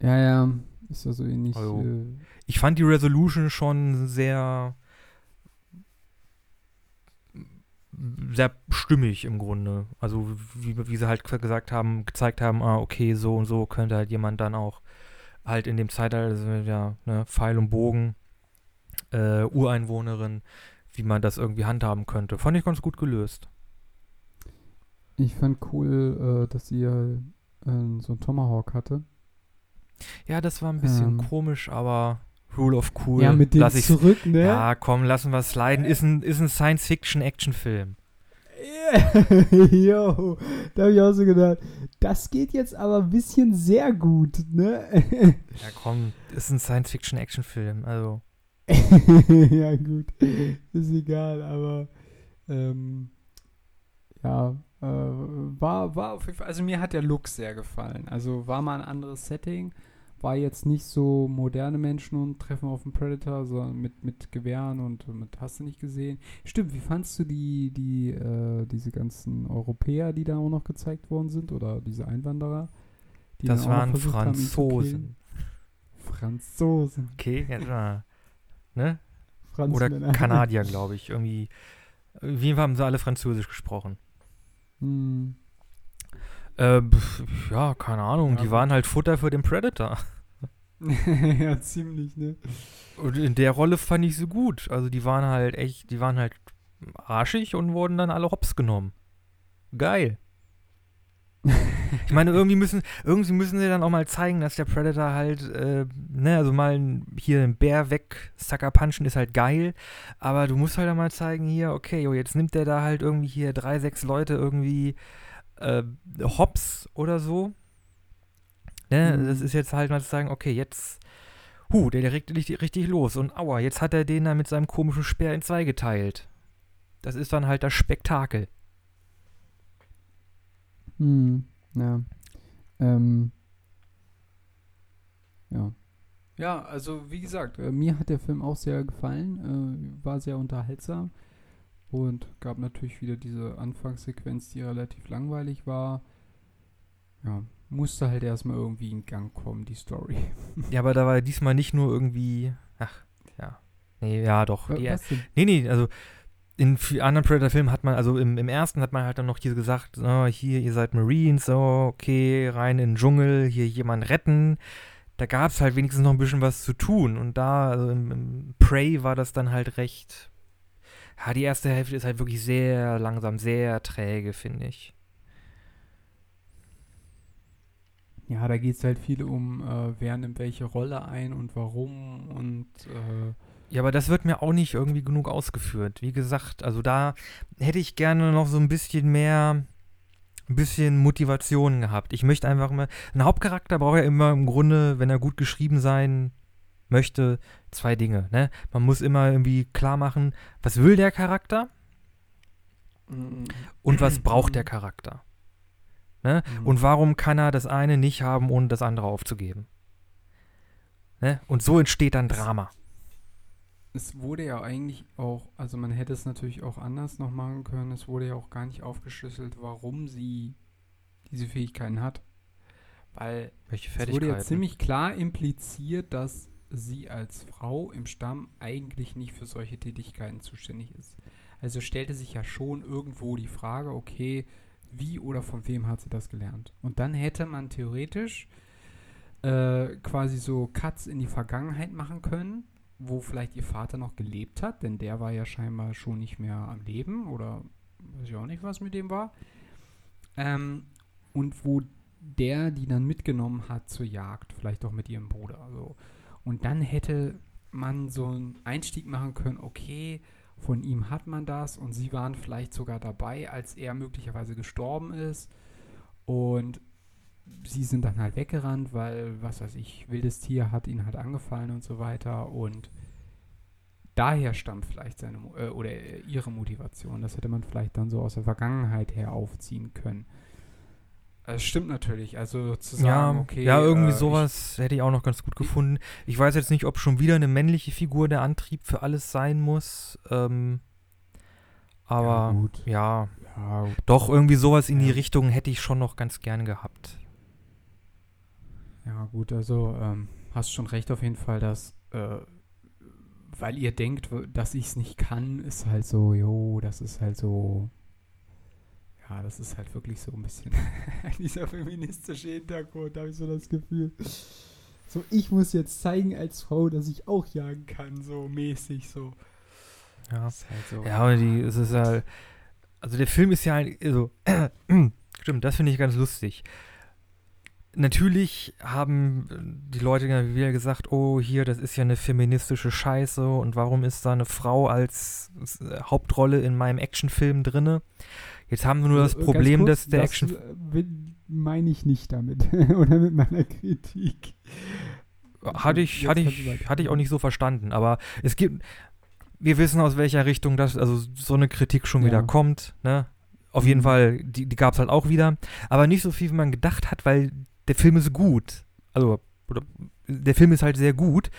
Ja, ja. Ist also ähnlich. Also, äh ich fand die Resolution schon sehr sehr stimmig im Grunde. Also wie, wie sie halt gesagt haben, gezeigt haben, ah, okay, so und so könnte halt jemand dann auch halt in dem Zeitalter, also, ja, ne, Pfeil und Bogen, äh, Ureinwohnerin, wie man das irgendwie handhaben könnte. Fand ich ganz gut gelöst. Ich fand cool, äh, dass ihr äh, so ein Tomahawk hatte. Ja, das war ein bisschen ähm, komisch, aber Rule of Cool. Ja, mit dem zurück, ne? Ja, komm, lassen wir es sliden. Ist ein, ist ein Science-Fiction-Action-Film. Yo, da habe ich auch so gedacht, das geht jetzt aber ein bisschen sehr gut, ne? ja, komm, ist ein Science-Fiction-Action-Film, also. ja, gut, ist egal, aber ähm, ja, äh, war, war auf jeden Fall, also mir hat der Look sehr gefallen. Also war mal ein anderes Setting war jetzt nicht so moderne Menschen und treffen auf einen Predator, sondern mit, mit Gewehren und mit hast du nicht gesehen. Stimmt, wie fandst du die, die, äh, diese ganzen Europäer, die da auch noch gezeigt worden sind oder diese Einwanderer? Die das waren Franzosen. Franzosen. Okay, ja, ne? Oder Kanadier, glaube ich. Irgendwie. Auf jeden Fall haben sie alle Französisch gesprochen. Hm. Äh, ja, keine Ahnung. Ja, die waren halt Futter für den Predator. ja, ziemlich, ne? Und in der Rolle fand ich sie gut. Also die waren halt echt, die waren halt arschig und wurden dann alle hops genommen. Geil. ich meine, irgendwie müssen, irgendwie müssen sie dann auch mal zeigen, dass der Predator halt, äh, ne, also mal hier einen Bär weg, Sucker punchen ist halt geil, aber du musst halt auch mal zeigen, hier, okay, jo, jetzt nimmt der da halt irgendwie hier drei, sechs Leute irgendwie äh, Hops oder so. Ne? Mhm. Das ist jetzt halt mal zu sagen, okay, jetzt, hu, der, der regt richtig, richtig los und aua, jetzt hat er den da mit seinem komischen Speer in zwei geteilt. Das ist dann halt das Spektakel. Hm, ja. Ähm, Ja. Ja, also wie gesagt, äh, mir hat der Film auch sehr gefallen, äh, war sehr unterhaltsam und gab natürlich wieder diese Anfangssequenz, die relativ langweilig war. Ja, musste halt erstmal irgendwie in Gang kommen, die Story. Ja, aber da war diesmal nicht nur irgendwie, ach, ja. Nee, ja, doch. Wa- Die, Was denn? nee, nee, also in anderen Predator-Filmen hat man, also im, im ersten hat man halt dann noch hier gesagt, oh, hier, ihr seid Marines, so, okay, rein in den Dschungel, hier jemand retten. Da gab es halt wenigstens noch ein bisschen was zu tun. Und da, also im, im Prey war das dann halt recht. Ja, die erste Hälfte ist halt wirklich sehr langsam, sehr träge, finde ich. Ja, da geht es halt viel um, äh, wer nimmt welche Rolle ein und warum und äh, Ja, aber das wird mir auch nicht irgendwie genug ausgeführt. Wie gesagt, also da hätte ich gerne noch so ein bisschen mehr, ein bisschen Motivation gehabt. Ich möchte einfach mal, ein Hauptcharakter braucht ja immer im Grunde, wenn er gut geschrieben sein möchte, zwei Dinge. Ne? Man muss immer irgendwie klar machen, was will der Charakter und was braucht der Charakter. Ne? Mhm. Und warum kann er das eine nicht haben, ohne das andere aufzugeben? Ne? Und so entsteht dann Drama. Es wurde ja eigentlich auch, also man hätte es natürlich auch anders noch machen können. Es wurde ja auch gar nicht aufgeschlüsselt, warum sie diese Fähigkeiten hat. Weil es wurde ja ziemlich klar impliziert, dass sie als Frau im Stamm eigentlich nicht für solche Tätigkeiten zuständig ist. Also stellte sich ja schon irgendwo die Frage, okay, wie oder von wem hat sie das gelernt? Und dann hätte man theoretisch äh, quasi so Cuts in die Vergangenheit machen können, wo vielleicht ihr Vater noch gelebt hat, denn der war ja scheinbar schon nicht mehr am Leben oder weiß ich auch nicht, was mit dem war. Ähm, und wo der die dann mitgenommen hat zur Jagd, vielleicht auch mit ihrem Bruder. So. Und dann hätte man so einen Einstieg machen können, okay, von ihm hat man das und sie waren vielleicht sogar dabei, als er möglicherweise gestorben ist. Und sie sind dann halt weggerannt, weil, was weiß ich, wildes Tier hat ihn halt angefallen und so weiter. Und daher stammt vielleicht seine äh, oder ihre Motivation. Das hätte man vielleicht dann so aus der Vergangenheit her aufziehen können. Das stimmt natürlich. Also zu sagen, ja, okay. ja, irgendwie äh, ich- sowas hätte ich auch noch ganz gut gefunden. Ich weiß jetzt nicht, ob schon wieder eine männliche Figur der Antrieb für alles sein muss. Ähm, aber Ja, ja, Ja, doch irgendwie sowas in die. Richtung hätte ich schon noch ganz gern gehabt. Ja, gut, also ähm, hast schon recht auf jeden Fall, dass, äh, weil ihr denkt, dass ich es nicht kann, ist halt so, jo, das ist halt so, ja, das ist halt wirklich so ein bisschen dieser feministische Hintergrund, habe ich so das Gefühl. So, ich muss jetzt zeigen als Frau, dass ich auch jagen kann, so mäßig, so. Ja, ist halt so. ja und die, es ist halt, also der Film ist ja, halt- also, stimmt, das finde ich ganz lustig. Natürlich haben die Leute wieder gesagt, oh, hier, das ist ja eine feministische Scheiße und warum ist da eine Frau als äh, Hauptrolle in meinem Actionfilm drinne? Jetzt haben wir nur das Äh, Problem, kurz, dass der das, Action äh, meine ich nicht damit, oder mit meiner Kritik. hatte ich, Jetzt hatte ich, hatte ich auch nicht so verstanden, aber es gibt, wir wissen aus welcher Richtung das, also so eine Kritik schon wieder Ja. kommt, ne? Auf jeden Mhm. Fall, die, die gab es halt auch wieder, aber nicht so viel, wie man gedacht hat, weil der Film ist gut. Also, oder, der Film ist halt sehr gut.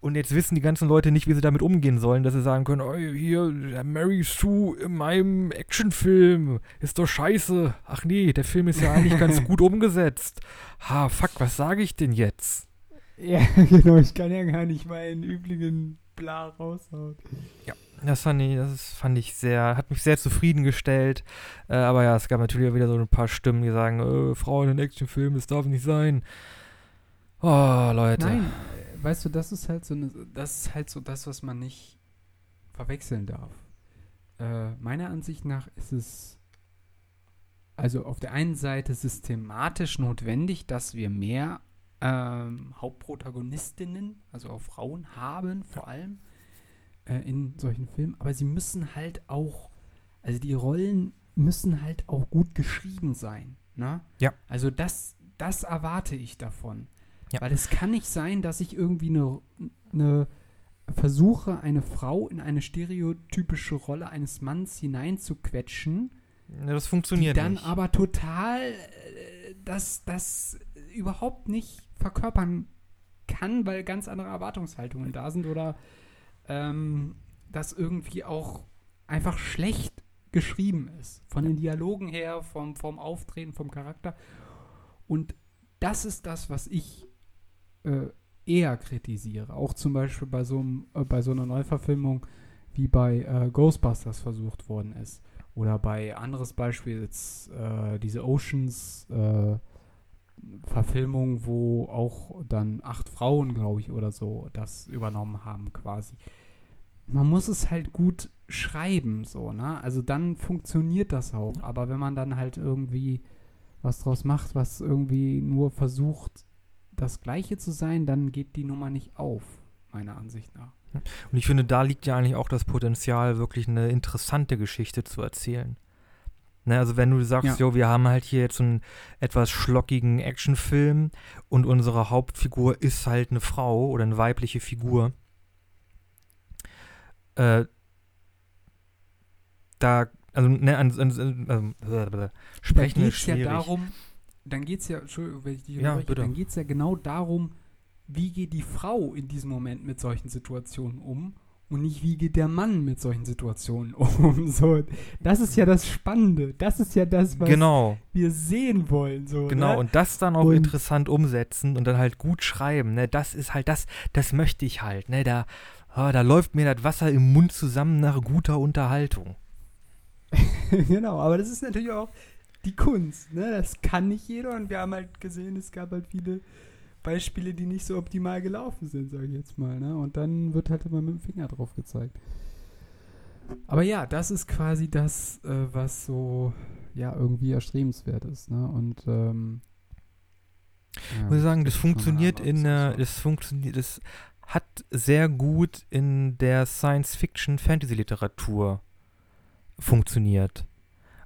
Und jetzt wissen die ganzen Leute nicht, wie sie damit umgehen sollen, dass sie sagen können, oh, hier, Mary Sue in meinem Actionfilm ist doch scheiße. Ach nee, der Film ist ja eigentlich ganz gut umgesetzt. Ha, fuck, was sage ich denn jetzt? Ja, genau, ich kann ja gar nicht meinen üblichen Bla raushauen. Das fand ich, das fand ich sehr, hat mich sehr zufriedengestellt. Äh, aber ja, es gab natürlich auch wieder so ein paar Stimmen, die sagen, äh, Frauen in Actionfilmen, das darf nicht sein. Oh, Leute. Nein, weißt du, das ist halt so eine, das ist halt so das, was man nicht verwechseln darf. Äh, meiner Ansicht nach ist es also auf der einen Seite systematisch notwendig, dass wir mehr ähm, Hauptprotagonistinnen, also auch Frauen haben, vor allem äh, in solchen Filmen, aber sie müssen halt auch, also die Rollen müssen halt auch gut geschrieben sein. Ne? Ja. Also das, das erwarte ich davon. Ja. Weil es kann nicht sein, dass ich irgendwie eine, eine versuche, eine Frau in eine stereotypische Rolle eines Manns hineinzuquetschen, Ja, das die funktioniert dann nicht. aber total äh, das, das überhaupt nicht verkörpern kann, weil ganz andere Erwartungshaltungen da sind oder ähm, das irgendwie auch einfach schlecht geschrieben ist. Von den Dialogen her, vom, vom Auftreten, vom Charakter. Und das ist das, was ich äh, eher kritisiere. Auch zum Beispiel bei so, äh, bei so einer Neuverfilmung wie bei äh, Ghostbusters versucht worden ist. Oder bei anderes Beispiel jetzt äh, diese Oceans äh, Verfilmung, wo auch dann acht Frauen, glaube ich, oder so das übernommen haben quasi. Man muss es halt gut schreiben, so, ne? Also dann funktioniert das auch. Aber wenn man dann halt irgendwie was draus macht, was irgendwie nur versucht, das Gleiche zu sein, dann geht die Nummer nicht auf, meiner Ansicht nach. Und ich finde, da liegt ja eigentlich auch das Potenzial, wirklich eine interessante Geschichte zu erzählen. Ne, also wenn du sagst, ja. jo, wir haben halt hier jetzt einen etwas schlockigen Actionfilm und unsere Hauptfigur ist halt eine Frau oder eine weibliche Figur, äh, da, also, ne, an, an, an, äh, sprechen ist schwierig. ja darum, dann geht es ja, Entschuldigung, wenn ich dich ja, bitte. dann geht es ja genau darum, wie geht die Frau in diesem Moment mit solchen Situationen um und nicht wie geht der Mann mit solchen Situationen um. So, das ist ja das Spannende. Das ist ja das, was genau. wir sehen wollen. So, genau, ne? und das dann auch und interessant umsetzen und dann halt gut schreiben. Ne? Das ist halt das, das möchte ich halt. Ne? Da, oh, da läuft mir das Wasser im Mund zusammen nach guter Unterhaltung. genau, aber das ist natürlich auch die Kunst. Ne? Das kann nicht jeder und wir haben halt gesehen, es gab halt viele Beispiele, die nicht so optimal gelaufen sind, sage ich jetzt mal. Ne? Und dann wird halt immer mit dem Finger drauf gezeigt. Aber ja, das ist quasi das, äh, was so ja irgendwie erstrebenswert ist. Ne? Und ähm, ja, ich muss sagen, das funktioniert in der, das funktioniert, das hat sehr gut in der Science-Fiction-Fantasy-Literatur funktioniert.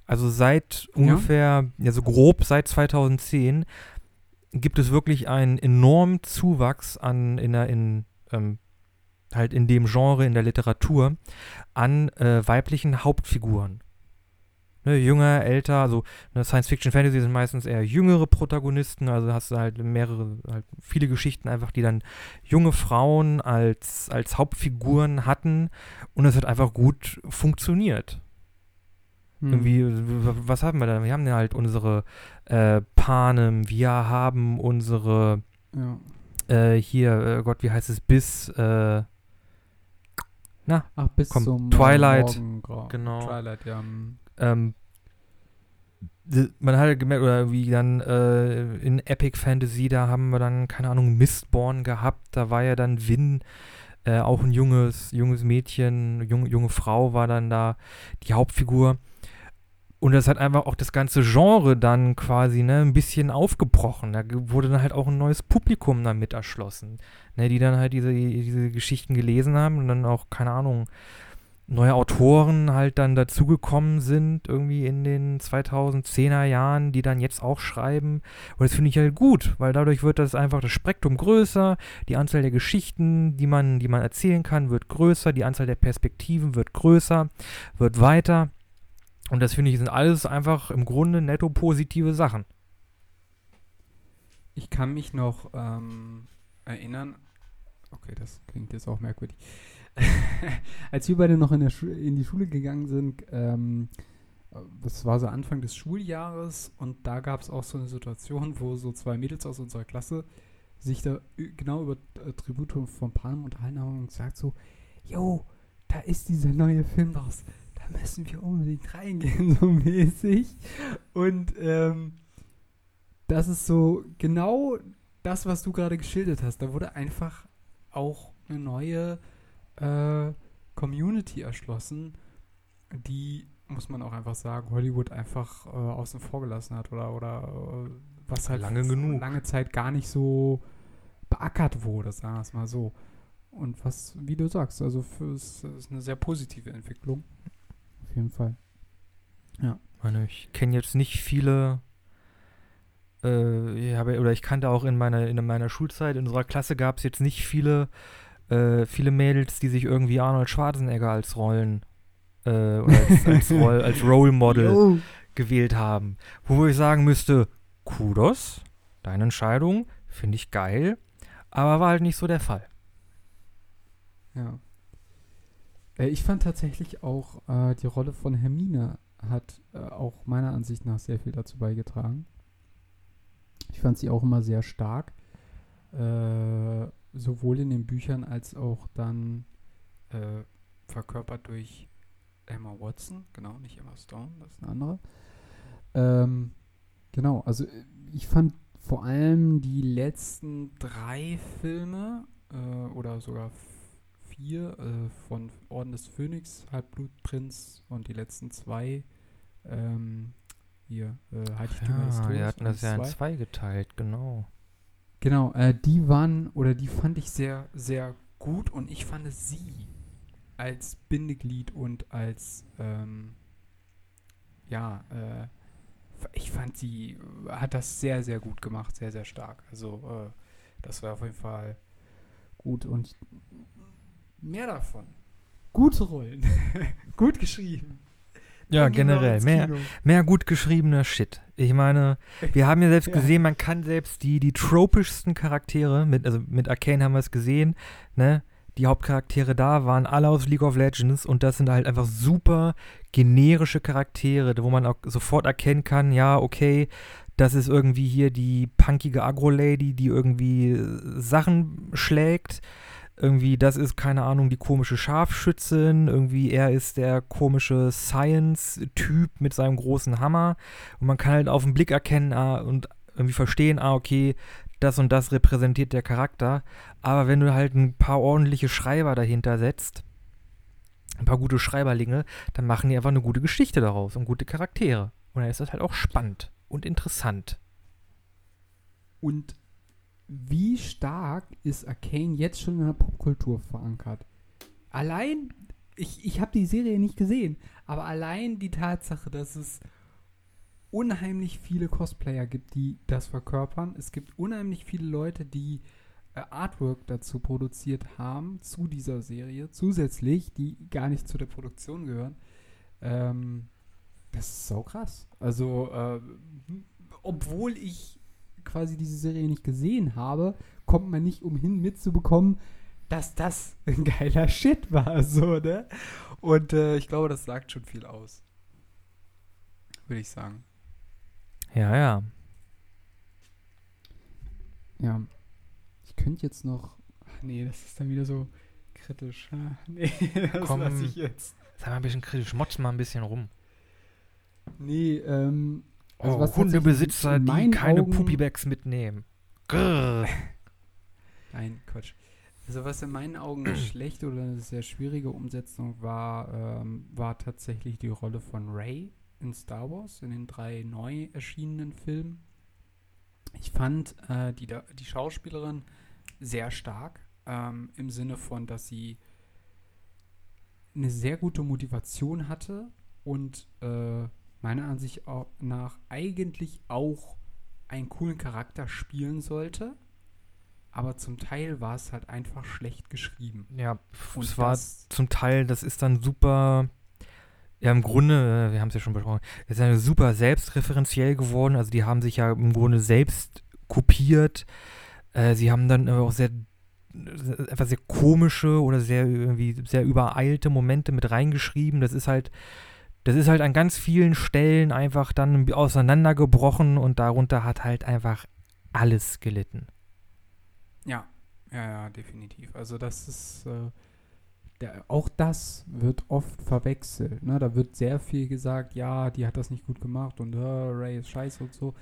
Also seit ungefähr, ja so grob seit 2010 gibt es wirklich einen enormen Zuwachs an in der in ähm, halt in dem Genre in der Literatur an äh, weiblichen Hauptfiguren. Ne, jünger, älter, also ne, Science Fiction Fantasy sind meistens eher jüngere Protagonisten, also hast du halt mehrere, halt viele Geschichten einfach, die dann junge Frauen als, als Hauptfiguren hatten und es hat einfach gut funktioniert. Hm. Irgendwie, was haben wir da? Wir haben ja halt unsere äh, Panem, wir haben unsere ja. äh, hier, äh, Gott, wie heißt es, bis äh, na, Ach, bis komm, zum Twilight. Morgen, genau. Twilight, ja. Hm. Ähm, man hat gemerkt, oder wie dann äh, in Epic Fantasy, da haben wir dann, keine Ahnung, Mistborn gehabt, da war ja dann Win, äh, auch ein junges, junges Mädchen, junge, junge Frau war dann da die Hauptfigur. Und das hat einfach auch das ganze Genre dann quasi ne, ein bisschen aufgebrochen. Da wurde dann halt auch ein neues Publikum damit erschlossen, ne, die dann halt diese, diese Geschichten gelesen haben und dann auch, keine Ahnung, neue Autoren halt dann dazugekommen sind, irgendwie in den 2010er Jahren, die dann jetzt auch schreiben. Und das finde ich halt gut, weil dadurch wird das einfach das Spektrum größer, die Anzahl der Geschichten, die man, die man erzählen kann, wird größer, die Anzahl der Perspektiven wird größer, wird weiter. Und das finde ich sind alles einfach im Grunde netto positive Sachen. Ich kann mich noch ähm, erinnern, okay, das klingt jetzt auch merkwürdig. Als wir beide noch in, in die Schule gegangen sind, ähm, das war so Anfang des Schuljahres und da gab es auch so eine Situation, wo so zwei Mädels aus unserer Klasse sich da genau über äh, Tribute von Panem unterhalten haben und gesagt so, yo, da ist dieser neue Film raus da müssen wir unbedingt reingehen, so mäßig. Und ähm, das ist so genau das, was du gerade geschildert hast. Da wurde einfach auch eine neue äh, Community erschlossen, die, muss man auch einfach sagen, Hollywood einfach äh, außen vor gelassen hat oder, oder äh, was halt lange genug. lange Zeit gar nicht so beackert wurde, sagen wir es mal so. Und was, wie du sagst, also für, es ist eine sehr positive Entwicklung auf jeden Fall. Ja. Ich kenne jetzt nicht viele, äh, ich habe, oder ich kannte auch in meiner, in meiner Schulzeit, in unserer Klasse gab es jetzt nicht viele, äh, viele Mädels, die sich irgendwie Arnold Schwarzenegger als Rollen äh, oder als, als, Roll, als Role Model Yo. gewählt haben. Wo ich sagen müsste, Kudos, deine Entscheidung, finde ich geil. Aber war halt nicht so der Fall. Ja. Äh, ich fand tatsächlich auch äh, die Rolle von Hermine hat äh, auch meiner Ansicht nach sehr viel dazu beigetragen. Ich fand sie auch immer sehr stark. Äh, sowohl in den Büchern als auch dann äh, verkörpert durch Emma Watson. Genau, nicht Emma Stone, das ist eine andere. Ähm, genau, also äh, ich fand vor allem die letzten drei Filme oder sogar vier äh, von Orden des Phönix, Halbblutprinz und die letzten zwei ähm, hier, äh, Heiligtümer ja, des Todes. Wir hatten das ja in zwei geteilt, genau. Genau, äh, die waren, oder die fand ich sehr, sehr gut und ich fand sie als Bindeglied und als, ähm, ja, äh, ich fand sie, hat das sehr, sehr gut gemacht, sehr, sehr stark. Also, äh, das war auf jeden Fall gut und mehr davon. Gute Rollen. gut geschrieben. Ja, generell. Mehr, mehr gut geschriebener Shit. Ich meine, wir haben ja selbst ja. gesehen, man kann selbst die, die tropischsten Charaktere, mit, also mit Arcane haben wir es gesehen, ne? Die Hauptcharaktere da waren alle aus League of Legends und das sind halt einfach super generische Charaktere, wo man auch sofort erkennen kann, ja, okay, das ist irgendwie hier die punkige Agro-Lady, die irgendwie Sachen schlägt irgendwie, das ist, keine Ahnung, die komische Scharfschützin, irgendwie er ist der komische Science-Typ mit seinem großen Hammer und man kann halt auf den Blick erkennen ah, und irgendwie verstehen, ah, okay, das und das repräsentiert der Charakter, aber wenn du halt ein paar ordentliche Schreiber dahinter setzt, ein paar gute Schreiberlinge, dann machen die einfach eine gute Geschichte daraus und gute Charaktere. Und dann ist das halt auch spannend und interessant. Und wie stark ist Arcane jetzt schon in der Popkultur verankert? Allein, ich, ich habe die Serie nicht gesehen, aber allein die Tatsache, dass es unheimlich viele Cosplayer gibt, die das verkörpern. Es gibt unheimlich viele Leute, die äh, Artwork dazu produziert haben, zu dieser Serie, zusätzlich, die gar nicht zu der Produktion gehören. Ähm, das ist so krass. Also, äh, obwohl ich quasi diese Serie nicht gesehen habe, kommt man nicht umhin mitzubekommen, dass das ein geiler Shit war, so, ne? Und äh, ich glaube, das sagt schon viel aus. Würde ich sagen. Ja, ja. Ja. Ich könnte jetzt noch. Ach nee, das ist dann wieder so kritisch. Nee, das Komm, lasse ich jetzt. Sei mal ein bisschen kritisch, motz mal ein bisschen rum. Nee, ähm, also oh, Hundebesitzer, die keine Augen Puppybags mitnehmen. Grrr. Nein, Quatsch. Also was in meinen Augen eine schlechte oder eine sehr schwierige Umsetzung war, ähm, war tatsächlich die Rolle von Ray in Star Wars, in den drei neu erschienenen Filmen. Ich fand äh, die, die Schauspielerin sehr stark, ähm, im Sinne von, dass sie eine sehr gute Motivation hatte und äh, meiner Ansicht nach eigentlich auch einen coolen Charakter spielen sollte. Aber zum Teil war es halt einfach schlecht geschrieben. Ja, und es war zum Teil, das ist dann super, ja im Grunde, äh, wir haben es ja schon besprochen, es ist ja super selbstreferenziell geworden. Also die haben sich ja im Grunde selbst kopiert. Äh, sie haben dann auch sehr einfach sehr komische oder sehr irgendwie sehr übereilte Momente mit reingeschrieben. Das ist halt das ist halt an ganz vielen Stellen einfach dann auseinandergebrochen und darunter hat halt einfach alles gelitten. Ja, ja, ja, definitiv. Also das ist, äh, der, auch das wird oft verwechselt. Ne? Da wird sehr viel gesagt, ja, die hat das nicht gut gemacht und äh, Ray ist scheiße und so.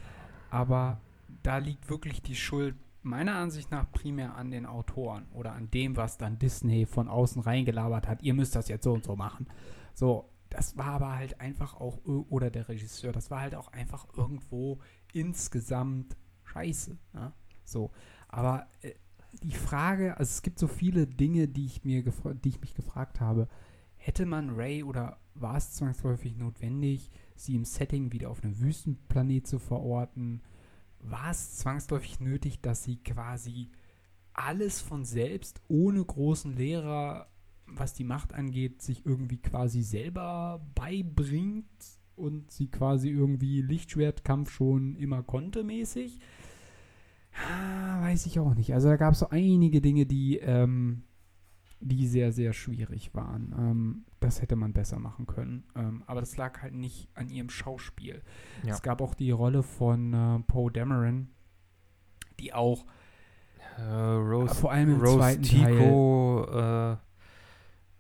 Aber da liegt wirklich die Schuld meiner Ansicht nach primär an den Autoren oder an dem, was dann Disney von außen reingelabert hat. Ihr müsst das jetzt so und so machen. So, das war aber halt einfach auch, oder der Regisseur, das war halt auch einfach irgendwo insgesamt scheiße. Ne? So, aber äh, die Frage, also es gibt so viele Dinge, die ich mir die ich mich gefragt habe. Hätte man Ray oder war es zwangsläufig notwendig, sie im Setting wieder auf einem Wüstenplanet zu verorten? War es zwangsläufig nötig, dass sie quasi alles von selbst ohne großen Lehrer was die Macht angeht, sich irgendwie quasi selber beibringt und sie quasi irgendwie Lichtschwertkampf schon immer konnte mäßig. Ah, weiß ich auch nicht. Also da gab es so einige Dinge, die, ähm, die sehr, sehr schwierig waren. Ähm, das hätte man besser machen können. Ähm, aber das lag halt nicht an ihrem Schauspiel. Ja. Es gab auch die Rolle von äh, Poe Dameron, die auch Äh, Rose, vor allem im Rose zweiten Tico, äh,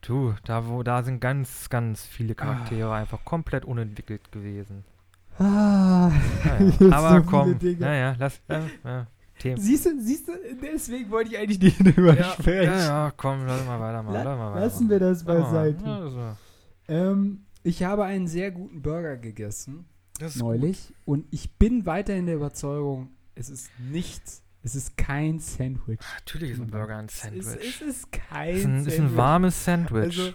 du, da wo, da sind ganz, ganz viele Charaktere einfach komplett unentwickelt gewesen. Ah, Naja, so aber viele komm, Dinge. naja, lass, äh, ja, Themen. Siehst du, siehst du, deswegen wollte ich eigentlich nicht drüber Ja, sprechen. ja, ja, komm, lass mal weitermachen. La- lass mal Lassen weitermachen. wir das beiseite. Ja, das Ähm, ich habe einen sehr guten Burger gegessen das ist neulich und ich bin weiterhin der Überzeugung, es ist nichts, es ist kein Sandwich. gut. Natürlich ist ein Burger ein Sandwich. Es ist, es ist kein ist, ein, Sandwich. ist ein warmes Sandwich. Also,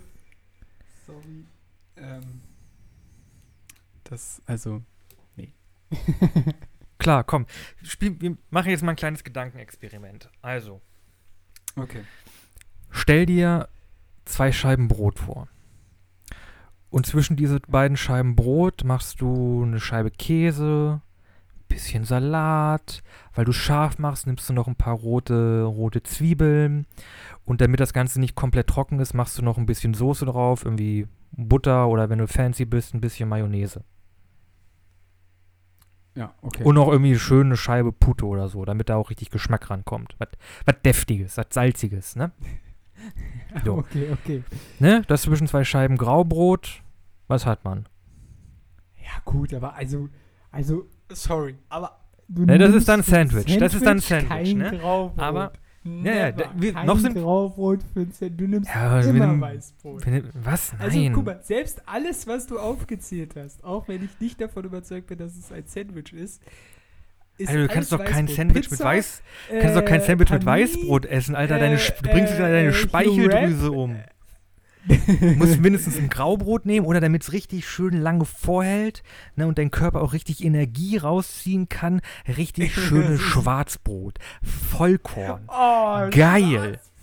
sorry. Ähm, das, also, nee. Klar, komm. Spiel, wir machen jetzt mal ein kleines Gedankenexperiment. Also, okay. stell dir zwei Scheiben Brot vor. Und zwischen diese beiden Scheiben Brot machst du eine Scheibe Käse, bisschen Salat. Weil du scharf machst, nimmst du noch ein paar rote, rote Zwiebeln. Und damit das Ganze nicht komplett trocken ist, machst du noch ein bisschen Soße drauf, irgendwie Butter oder wenn du fancy bist, ein bisschen Mayonnaise. Ja, okay. Und noch irgendwie eine Scheibe Pute oder so, damit da auch richtig Geschmack rankommt. Was, was Deftiges, was Salziges, ne? so. Okay, okay. ne? Das zwischen zwei Scheiben Graubrot, was hat man? Ja, gut, aber also, also, sorry, aber du Ne, das ist dann für Sandwich, das ist dann Sandwich Sandwich, kein ne? Graubrot. Aber- Never, ja, da- wir- kein noch sind- Graubrot für ein Sandwich. Du nimmst Ja, immer nehmen- Weißbrot. Wenn- Was? Nein. Also guck mal, selbst alles, was du aufgezählt hast, auch wenn ich nicht davon überzeugt bin, dass es ein Sandwich ist, ist Alter, du kannst doch kein Weißbrot. Sandwich mit Pizza, Weiß, kannst doch kein äh, Sandwich mit Panini, Weißbrot essen, Alter. Deine, äh, du bringst äh, deine äh, Speicheldrüse um. Du musst mindestens ein Graubrot nehmen oder damit es richtig schön lange vorhält ne, und dein Körper auch richtig Energie rausziehen kann, richtig schönes Schwarzbrot. Vollkorn. Oh, Geil. Schwarzbrot.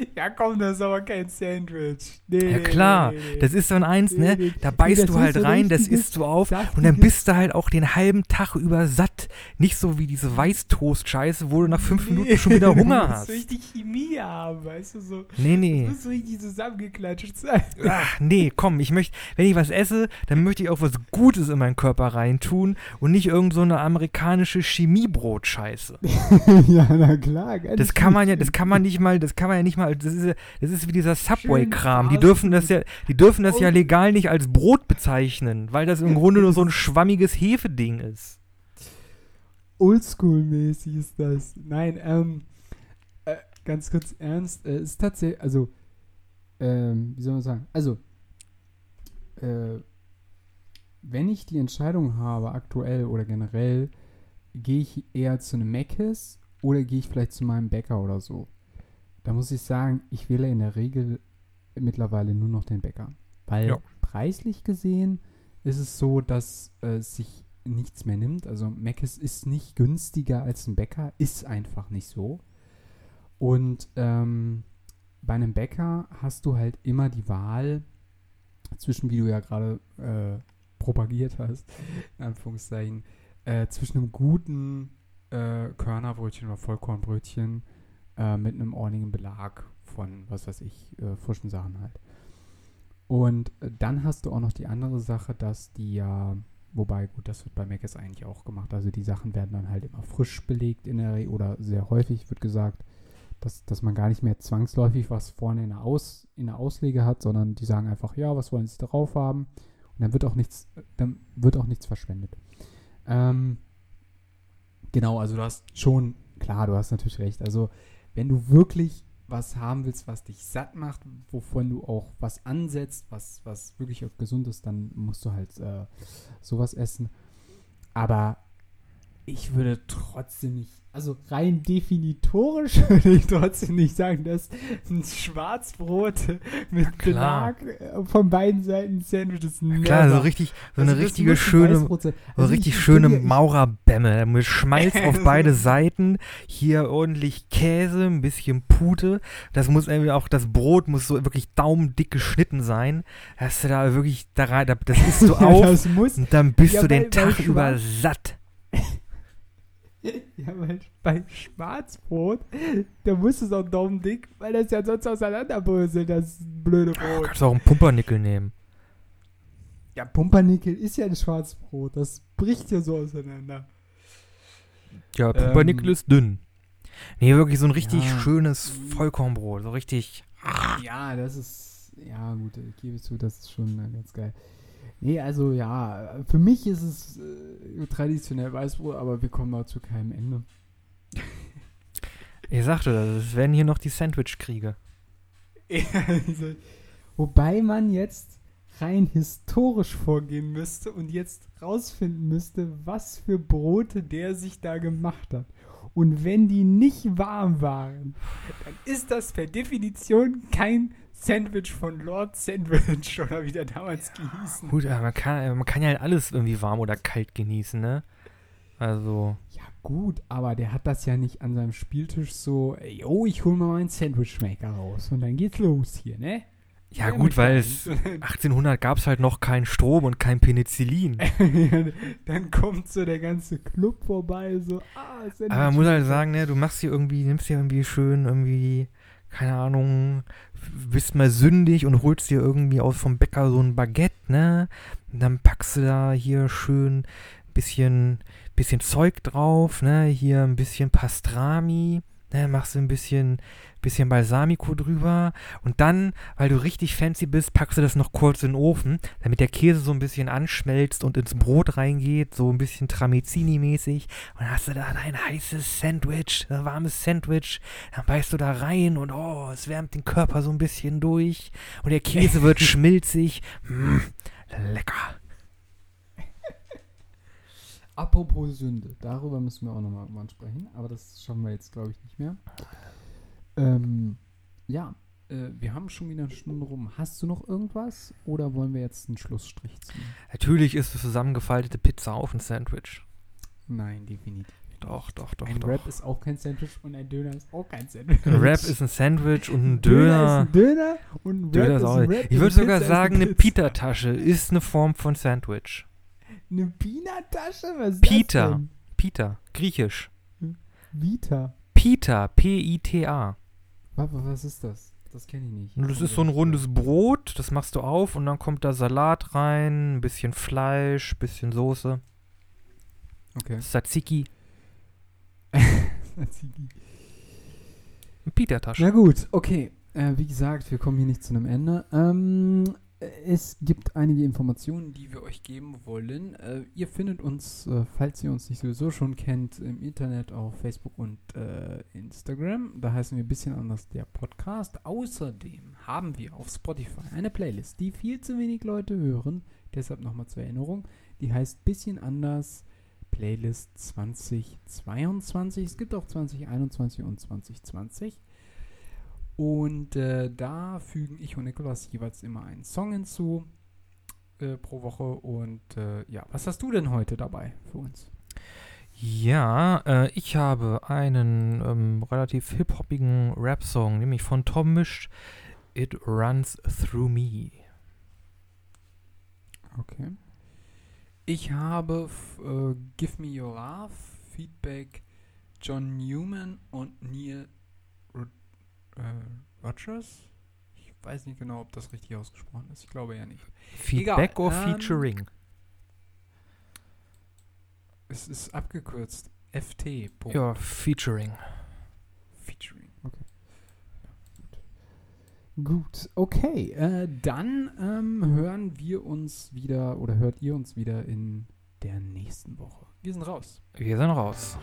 Ja, komm, das ist aber kein Sandwich. Nee, Ja klar, nee, nee, das ist dann eins, ne? Da beißt du halt so rein, das isst du auf und dann bist du halt auch den halben Tag über satt. Nicht so wie diese Weißtoast-Scheiße, wo du nach fünf Minuten schon wieder Hunger Du hast. musst richtig Chemie haben, weißt du, so. Nee, nee. Du musst so richtig zusammengeklatscht sein. Ach, nee, komm, ich möchte, wenn ich was esse, dann möchte ich auch was Gutes in meinen Körper reintun und nicht irgend so eine amerikanische Chemiebrot-Scheiße. ja, na klar. Das kann man ja, das kann man nicht mal, das kann man ja nicht mal, das ist, das ist wie dieser Subway-Kram. Die dürfen das ja, die dürfen das ja legal nicht als Brot bezeichnen, weil das im Grunde nur so ein schwammiges Hefeding ist. Oldschool-mäßig ist das. Nein, ähm, äh, ganz kurz ernst, äh, ist tatsächlich, also, ähm, wie soll man sagen, also, äh, wenn ich die Entscheidung habe, aktuell oder generell, gehe ich eher zu einem Mc's oder gehe ich vielleicht zu meinem Bäcker oder so. Da muss ich sagen, ich wähle in der Regel mittlerweile nur noch den Bäcker. Weil Ja. preislich gesehen ist es so, dass äh, sich nichts mehr nimmt. Also Mc's ist nicht günstiger als ein Bäcker, ist einfach nicht so. Und ähm, bei einem Bäcker hast du halt immer die Wahl zwischen, wie du ja gerade äh, propagiert hast, in Anführungszeichen, äh, zwischen einem guten äh, Körnerbrötchen oder Vollkornbrötchen äh, mit einem ordentlichen Belag von, was weiß ich, äh, frischen Sachen halt. Und äh, dann hast du auch noch die andere Sache, dass die ja, wobei, gut, das wird bei Mc's eigentlich auch gemacht. Also die Sachen werden dann halt immer frisch belegt in der Re oder sehr häufig wird gesagt, dass, dass man gar nicht mehr zwangsläufig was vorne in der, Aus, in der Auslege hat, sondern die sagen einfach, ja, was wollen sie drauf haben? Und dann wird auch nichts, dann wird auch nichts verschwendet. Ähm, genau, also du hast schon, klar, du hast natürlich recht. Also wenn du wirklich was haben willst, was dich satt macht, wovon du auch was ansetzt, was, was wirklich auch gesund ist, dann musst du halt äh, sowas essen. Aber ich würde trotzdem nicht, also rein definitorisch würde ich trotzdem nicht sagen, dass ein Schwarzbrot mit. Belag äh, von beiden Seiten Sandwich ist Klar, so never. richtig, so Also eine richtige schöne, so Also richtig ich- ich schöne Maurerbämme mit Schmalz auf beide Seiten, hier ordentlich Käse, ein bisschen Pute. Das muss irgendwie auch, das Brot muss so wirklich daumendick geschnitten sein. Dass du da wirklich da das isst du auf das muss und dann bist Ja, du den weil- weil Tag über Schwarz- satt. Ja, weil bei Schwarzbrot, da muss es auch daumendick, weil das ja sonst auseinanderbröselt, das blöde Du Brot. kannst auch einen Pumpernickel nehmen. Ja, Pumpernickel ist ja ein Schwarzbrot, das bricht ja so auseinander. Ja, Pumpernickel Ähm, ist dünn. Nee, wirklich so ein richtig Ja. schönes Vollkornbrot. So richtig. Ja, das ist, ja gut, ich gebe zu, das ist schon ganz geil. Nee, also ja, für mich ist es äh, traditionell Weißbrot, aber wir kommen da zu keinem Ende. Ich sagte das, es werden hier noch die Sandwich-Kriege. Ja, also, wobei man jetzt rein historisch vorgehen müsste und jetzt rausfinden müsste, was für Brote der sich da gemacht hat. Und wenn die nicht warm waren, dann ist das per Definition kein Sandwich von Lord Sandwich oder wie der damals hieß. Gut, aber man kann, man kann ja halt alles irgendwie warm oder kalt genießen, ne? Also. Ja gut, aber der hat das ja nicht an seinem Spieltisch so, ey, oh, ich hol mal meinen Sandwichmaker raus und dann geht's los hier, ne? Ja, Ja, gut, weil es 1800 gab es halt noch keinen Strom und kein Penicillin. dann kommt so der ganze Club vorbei, so, ah, Sandwich. Aber man muss halt sagen, ne, du machst hier irgendwie, nimmst hier irgendwie schön irgendwie, keine Ahnung, bist mal sündig und holst dir irgendwie aus vom Bäcker so ein Baguette, ne? Und dann packst du da hier schön bisschen, bisschen Zeug drauf, ne? Hier ein bisschen Pastrami, ne? Machst du ein bisschen, bisschen Balsamico drüber und dann, weil du richtig fancy bist, packst du das noch kurz in den Ofen, damit der Käse so ein bisschen anschmelzt und ins Brot reingeht, so ein bisschen Tramezzini-mäßig. Und dann hast du da dein heißes Sandwich, ein warmes Sandwich. Dann beißt du da rein und oh, es wärmt den Körper so ein bisschen durch. Und der Käse wird schmilzig. Mm, lecker. Apropos Sünde, darüber müssen wir auch nochmal irgendwann sprechen, aber das schaffen wir jetzt, glaube ich, nicht mehr. Ähm, ja, äh, wir haben schon wieder eine Stunde rum. Hast du noch irgendwas oder wollen wir jetzt einen Schlussstrich ziehen? Natürlich ist es zusammengefaltete Pizza auf ein Sandwich. Nein, definitiv. Doch, doch, doch, ein doch. Wrap ist auch kein Sandwich und ein Döner ist auch kein Sandwich. Ein Wrap ist ein Sandwich und ein Ein Döner. ist ein Döner und ein Döner Wrap ist auch, ein Wrap. ich würde sogar sagen, eine. Pita-Tasche ist eine Form von Sandwich. Eine Peanut-Tasche? Was ist Pita. das denn? Pita, griechisch. Vita. Pita, P-I-T-A. Was, was ist das? Das kenne ich nicht. Das ist so ein rundes Brot, das machst du auf und dann kommt da Salat rein, ein bisschen Fleisch, bisschen Soße, Okay. Tzatziki, eine Pita-Tasche. Na gut, okay. Äh, wie gesagt, wir kommen hier nicht zu einem Ende. Ähm, es gibt einige Informationen, die wir euch geben wollen. Äh, ihr findet uns, äh, falls ihr uns nicht sowieso schon kennt, im Internet auf Facebook und äh, Instagram. Da heißen wir ein bisschen anders der Podcast. Außerdem haben wir auf Spotify eine Playlist, die viel zu wenig Leute hören. Deshalb nochmal zur Erinnerung. Die heißt bisschen anders Playlist 2022. Es gibt auch 2021 und 2020. Und äh, da fügen ich und Nikolas jeweils immer einen Song hinzu äh, pro Woche. Und äh, ja, was hast du denn heute dabei für uns? Ja, äh, ich habe einen ähm, relativ hip-hoppigen Rap-Song, nämlich von Tom Misch, It Runs Through Me. Okay. Ich habe äh, Give Me Your Love, Feedback John Newman und Neil äh, Rogers. Ich weiß nicht genau, ob das richtig ausgesprochen ist. Ich glaube ja nicht. Feedback Egal, or ähm, Featuring? Es ist abgekürzt. FT. Punkt. Ja, Featuring. Featuring. Okay. Gut, okay. Äh, dann ähm, hören wir uns wieder oder hört ihr uns wieder in der nächsten Woche. Wir sind raus. Wir sind raus.